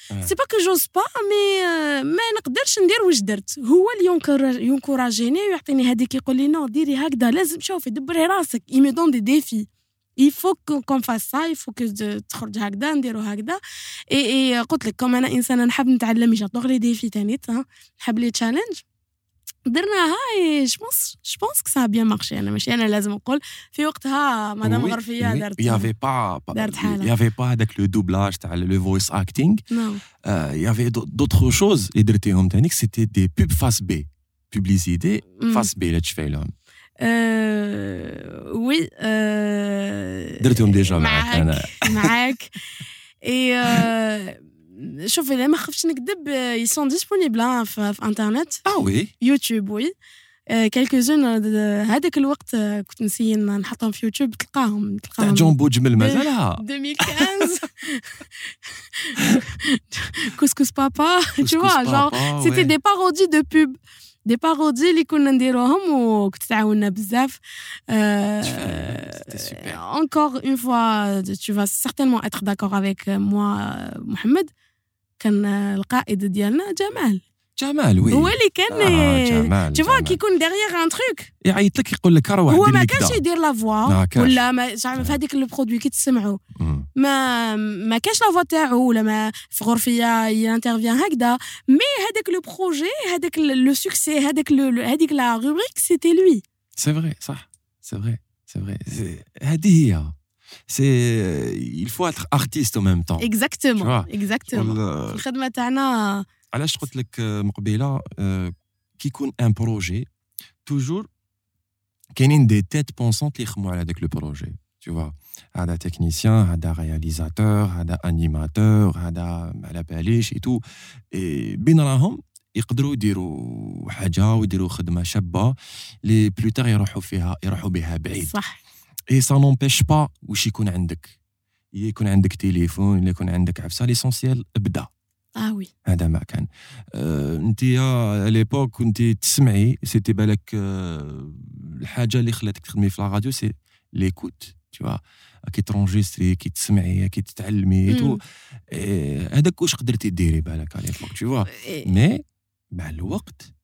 c'est pas que j'ose pas mais ما نقدرش ندير واش درت. هو اللي ينكوراجيني ويعطيني هذيك يقول لي non ديري هكذا لازم شوفي دبري راسك. et mais dans des défis il faut qu'on fasse ça il faut que تخرج هكذا نديرو هكذا. اي اي قلت لك comme أنا إنسانة نحب نتعلم يجي les défis تاني نحب les challenges درناها je pense je pense que ça a bien marché أنا ماشي. أنا لازم نقول في وقتها مدام غرفيه دارت يافي با دارت حالها. يافي با هذاك لو دوبلاج تاع لو فويس اكتينغ يافي دوطخ شوز اللي درتيهم تانيك سيتي دي بوب فاس بي بوبليسيتي فاس بي اللي تشفي لهم وي درتهم ديجا معاك أنا معاك اي شوفي لا ما خفتش نكذب ils sont disponibles في, في انترنت اه وي يوتيوب وي كيلكو زون هذاك الوقت كنت نسي نحطهم في يوتيوب تلقاهم تلقاهم جامبو جمل مازالها 2015 كوسكوس بابا tu vois genre c'était des parodies de pub دي بارودي اللي كنا نديروهم وكنت تعاوننا بزاف encore une fois tu vas certainement être d'accord avec moi محمد كان القائد ديالنا جمال. جمال oui. هو اللي كان آه جمال des fois كيكون délire un truc يعيط لك يقول لك راه واحد هو ما كانش يدير la voix ولا ما في هذيك ال produit كي تسمعوا ما ما كانش la voix تاعو ولا ما في غرفية intervient هكذا. mais هذاك le projet هذاك le succès هذاك هذيك la rubrique c'était lui c'est vrai صح. c'est vrai c'est vrai هذه هي. سي il faut être artiste en même temps exactement exactement في الخدمه تاعنا علاش قلت لك مقبله كي يكون ان بروجي توجور كاينين دي تيت بونسونت اللي يخموا على هذاك لو بروجي tu vois هذا تكنيسيان هذا رياليزاتور هذا انيماتور هذا على باليش اي تو بين راهم يقدروا يديروا حاجه ويديروا خدمه شابه لي بلوتار يروحوا فيها يروحوا بها بعيد صح اي سا نومبيش با واش يكون عندك يكون عندك تليفون ولا يكون عندك عفسه ليسونسيال ابدا آه oui هذا ما كان آه انت à l'époque كنت تسمعي c'était بالك آه الحاجة اللي خلاتك تخدمي في la radio c'est l'écoute tout كي ت enregistrer كي تسمعي كي تتعلمي tout هذاك واش قدرتي ديري بالك à l'époque tout mais مع الوقت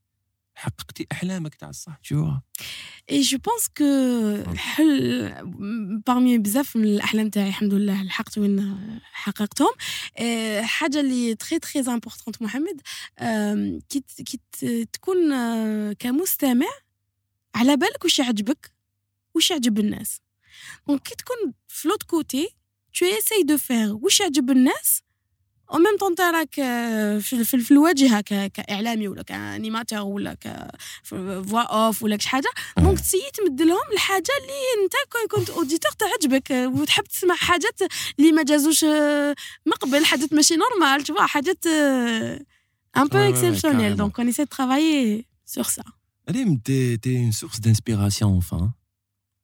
حققتي أحلامك تاع الصح تو et je pense que الحل parmi بزاف من الأحلام تاعي الحمد لله لحقت وين حققتهم. حاجة اللي très très importante محمد كي تكون كمستمع على بالك واش يعجبك؟ واش يعجب الناس؟ donc كي تكون في l'autre côté tu essayes de faire واش يعجب الناس؟ au même temps راك في, الواجهه كاعلامي ولا ك animateur ولا ك فوا اوف ولا شي حاجة donc t'essayes تمد لهم الحاجة اللي انت كنت auditeur تعجبك وتحب تسمع حاجات اللي ما جازوش من قبل حاجات ماشي normal tout حاجات un peu exceptionnelles donc on essaie travailler sur ça ريم t'étais une source d'inspiration enfin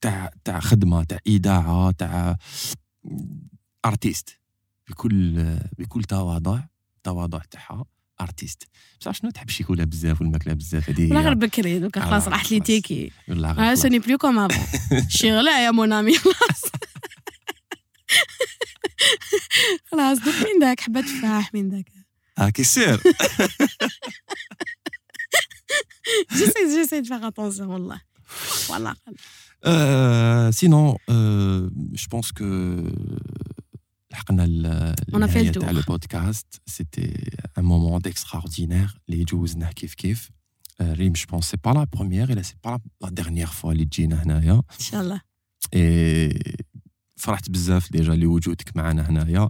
تاع تاع خدمة تاع اذاعه تاع ارتيست بكل بكل تواضع تواضع تاعها ارتيست بصح شنو تحب الشيكولا بزاف والماكله بزاف؟ هذه والله غير بكري دوكا خلاص راحت لي تيكي والله سوني بلو كوم افون شغله يا مون أمي خلاص. خلاص دوك من داك؟ حبة تفاح من داك. هاكي سير جيسي دو فيغ اتونسيون والله. والله sinon, euh, je pense que on a fait le tour. Le podcast, c'était un moment d'extraordinaire. Les joues kif kif. Rim, je pense c'est pas la première et c'est pas la dernière fois les جينا هنايا. Inch'Allah. Et فرحت بزاف ديجا لوجودك معنا هنايا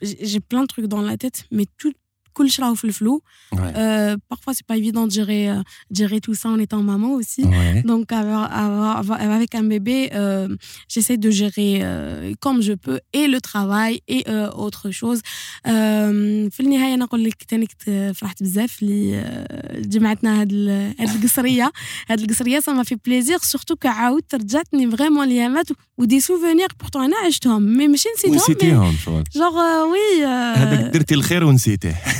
j'ai plein de trucs dans la tête, mais tout, cool راهو في الفلو euh, parfois c'est pas évident de gérer euh, gérer tout ça en étant maman aussi ouais. donc avoir, avoir, avec un bébé euh, j'essaie de gérer euh, comme je peux et le travail et euh, autre chose في النهايه نقول لك تاني فرحت بزاف اللي جمعتنا هاد هاد القصريه هاد القصريه سا ما في بليزير سورتو كعاودت رجعتني فريمون ليامات ودي سوفونير بورتون انا عشتهم مي ماشي نسيتهم نسيتيهم جوغ وي هذاك درتي الخير ونسيتيه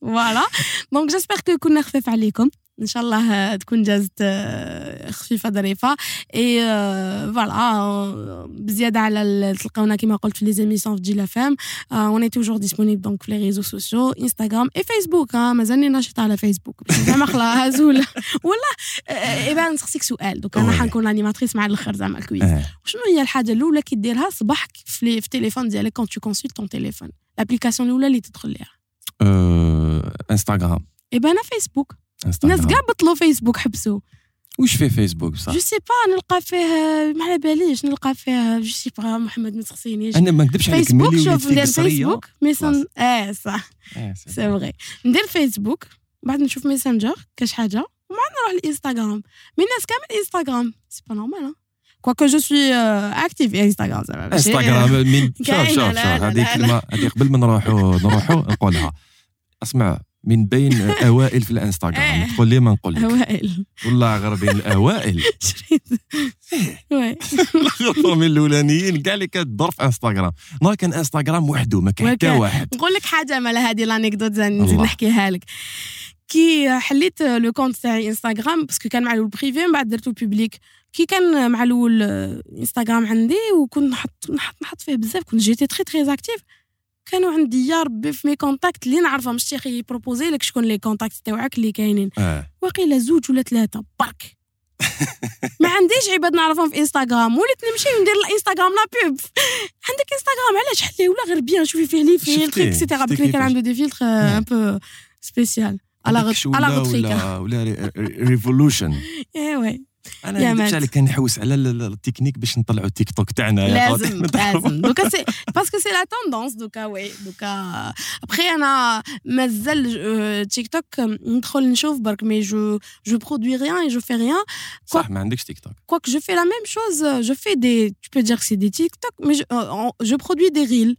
voilà donc j'espère que كنا خفيف عليكم ان شاء الله تكون جازت خفيفه ظريفه et voilà بزياده على تلقاونا كما قلت في les émissions في جيلا فام on est toujours disponibles donc في les réseaux sociaux انستغرام اي فيسبوك مازالني ناشطه على فيسبوك زعما خلاص ولا ولا eh ben نسقسيك سؤال دوك أنا حنكون animatrice مع الآخر زعما ال quiz شنو هي الحاجة الاولى كي ديرها صباحك في التليفون ديالك quand tu consultes ton téléphone l'application الاولى اللي تدخل ليها انستغرام eh ben أنا فيسبوك الناس كاع بطلوا فيسبوك حبسوا واش فيه فيسبوك صح جو سي pas نلقى فيه ما على باليش نلقى فيه je sais pas محمد ما تسقسينيش أنا ما نكذبش عليك فيسبوك شوف ندير فيسبوك ميسن آه صح c'est vrai ندير فيسبوك بعد نشوف ميسنجر كاش حاجة ومن نروح للانستغرام mais الناس كامل انستغرام c'est pas normal quoique je suis active انستغرام زعما انستغرام من شوف شوف شوف هذه كلمه هذه قبل ما نروحوا نروحوا نقولها. اسمع من بين أوائل في الإنستغرام تقول لي ما نقول لك. أوائل. والله غير بين الأوائل. من الأولانيين. كاع اللي كتدور في إنستغرام. نهار كان إنستغرام وحده ما كان حتى واحد. نقول لك حاجة مال هذه l'anecdote نزيد نحكيها لك. كي حليت le compte تاعي انستغرام parce que كان مع الأول privé من بعد درتو public كي كان مع الأول انستغرام عندي وكنت نحط نحط نحط فيه بزاف كنت j'étais très très active كانوا عندي يا ربي في mes contacts اللي نعرفهم أخي ي proposer لك شكون les contacts تاعك اللي كاينين. آه. واقيلا زوج ولا ثلاثة برك. ما عنديش عباد نعرفهم في انستغرام وليت نمشي وندير الانستغرام لا بوب عندك انستغرام علاش حلي؟ ولا غير بيان شوفي فيه لي فيلتر اكسيتيرا بكري كان عنده دي فيلتر ان بو سبيسيال على على ولا ولا ريفولوشن ايه انا نكذبش عليك كنحوس على التكنيك باش نطلعوا التيك توك تاعنا لازم لازم دوكا سي باسكو سي لا توندونس دوكا وي دوكا ابخي انا مازال تيك توك ندخل نشوف برك مي جو جو برودوي ريان جو في ريان صح ما عندكش تيك توك كواك جو في لا ميم شوز جو في دي tu peux dire que c'est des TikTok mais je, je produis des reels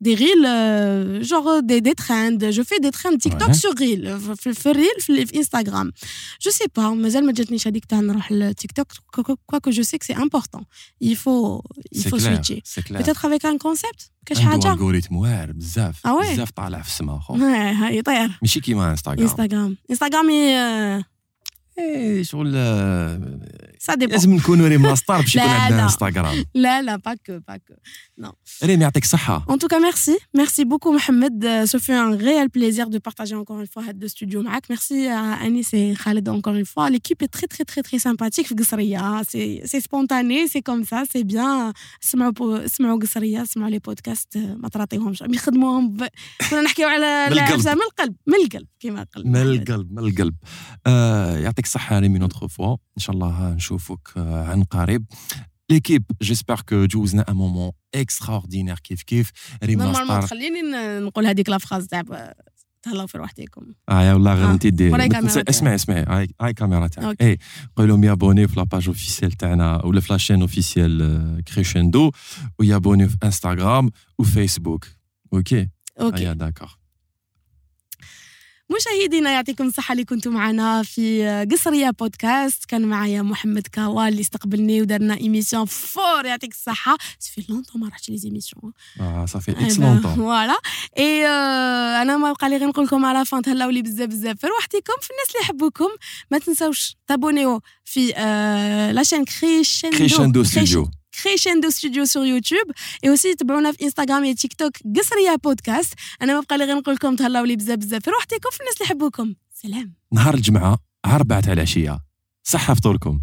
des reels euh, genre des, des trends je fais des trends TikTok ouais. sur reel في, في الريل في, في انستغرام je sais pas مازال ما جاتنيش هذيك تاع نروح للتيك توك quoique je sais que c'est important il faut il faut clair, switcher clair. peut-être avec un concept كاش حاجه الجوريثم واعر بزاف ah ouais. بزاف طالع في السما خو يطير ماشي كيما انستغرام انستغرام انستغرام ايه شغل سا ديبون لازم نكونوا ريم لاستار باش يكون عندنا انستغرام لا لا باكو باكو نو ريم يعطيك الصحة En tout cas, merci. Merci beaucoup, Mohamed. Ce fut un réel plaisir de partager encore une fois ce studio معك. Merci à Anis et Khaled encore une fois. L'équipe est très, très, très, très sympathique في قصرية. C'est, c'est spontané, c'est comme ça, c'est bien. سمعوا سمعوا قصرية، سمعوا لي بودكاست ما تراطيهمش. يخدموهم ب... كنا نحكيو على من القلب من القلب كما قلت من القلب من القلب آه يعطيك الصحة ريمي نوتخ فوا إن شاء الله نشوفك عن قريب ليكيب جيسبر كو جوزنا ان مومون اكستراوردينير كيف كيف ريم نورمالمون خليني نقول هذيك لا فراز تاع تهلاو في روحتكم اه يا والله غير انت دير اسمعي اسمعي هاي هاي كاميرا تاعك اي قول لهم يابوني في لاباج اوفيسيال تاعنا ولا في لاشين اوفيسيال كريشندو ويابوني في انستغرام وفيسبوك اوكي اوكي داكور مشاهدينا يعطيكم الصحة اللي كنتوا معنا في قصرية بودكاست. كان معايا محمد كاوال اللي استقبلني ودرنا émission fort يعطيك الصحة. ça fait longtemps ما رحتش les émissions آه ça fait إكس longtemps voilà اي أنا ما بقى لي غير نقول لكم à la fin تهلاو لي بزاف بزاف. في روحتكم في الناس اللي يحبوكم. ما تنساوش ت abonner في آه la chaîne كريشندو كريشندو ستوديو كريشندو ستوديو sur يوتيوب et aussi تبعونا في انستغرام و تيك توك قصريه بودكاست أنا ما بقى لي غير نقول لكم تهلاو لي بزاف بزاف. في روحتكم في الناس اللي يحبوكم. سلام. نهار الجمعة عربعة تاع العشيه صحة فطوركم.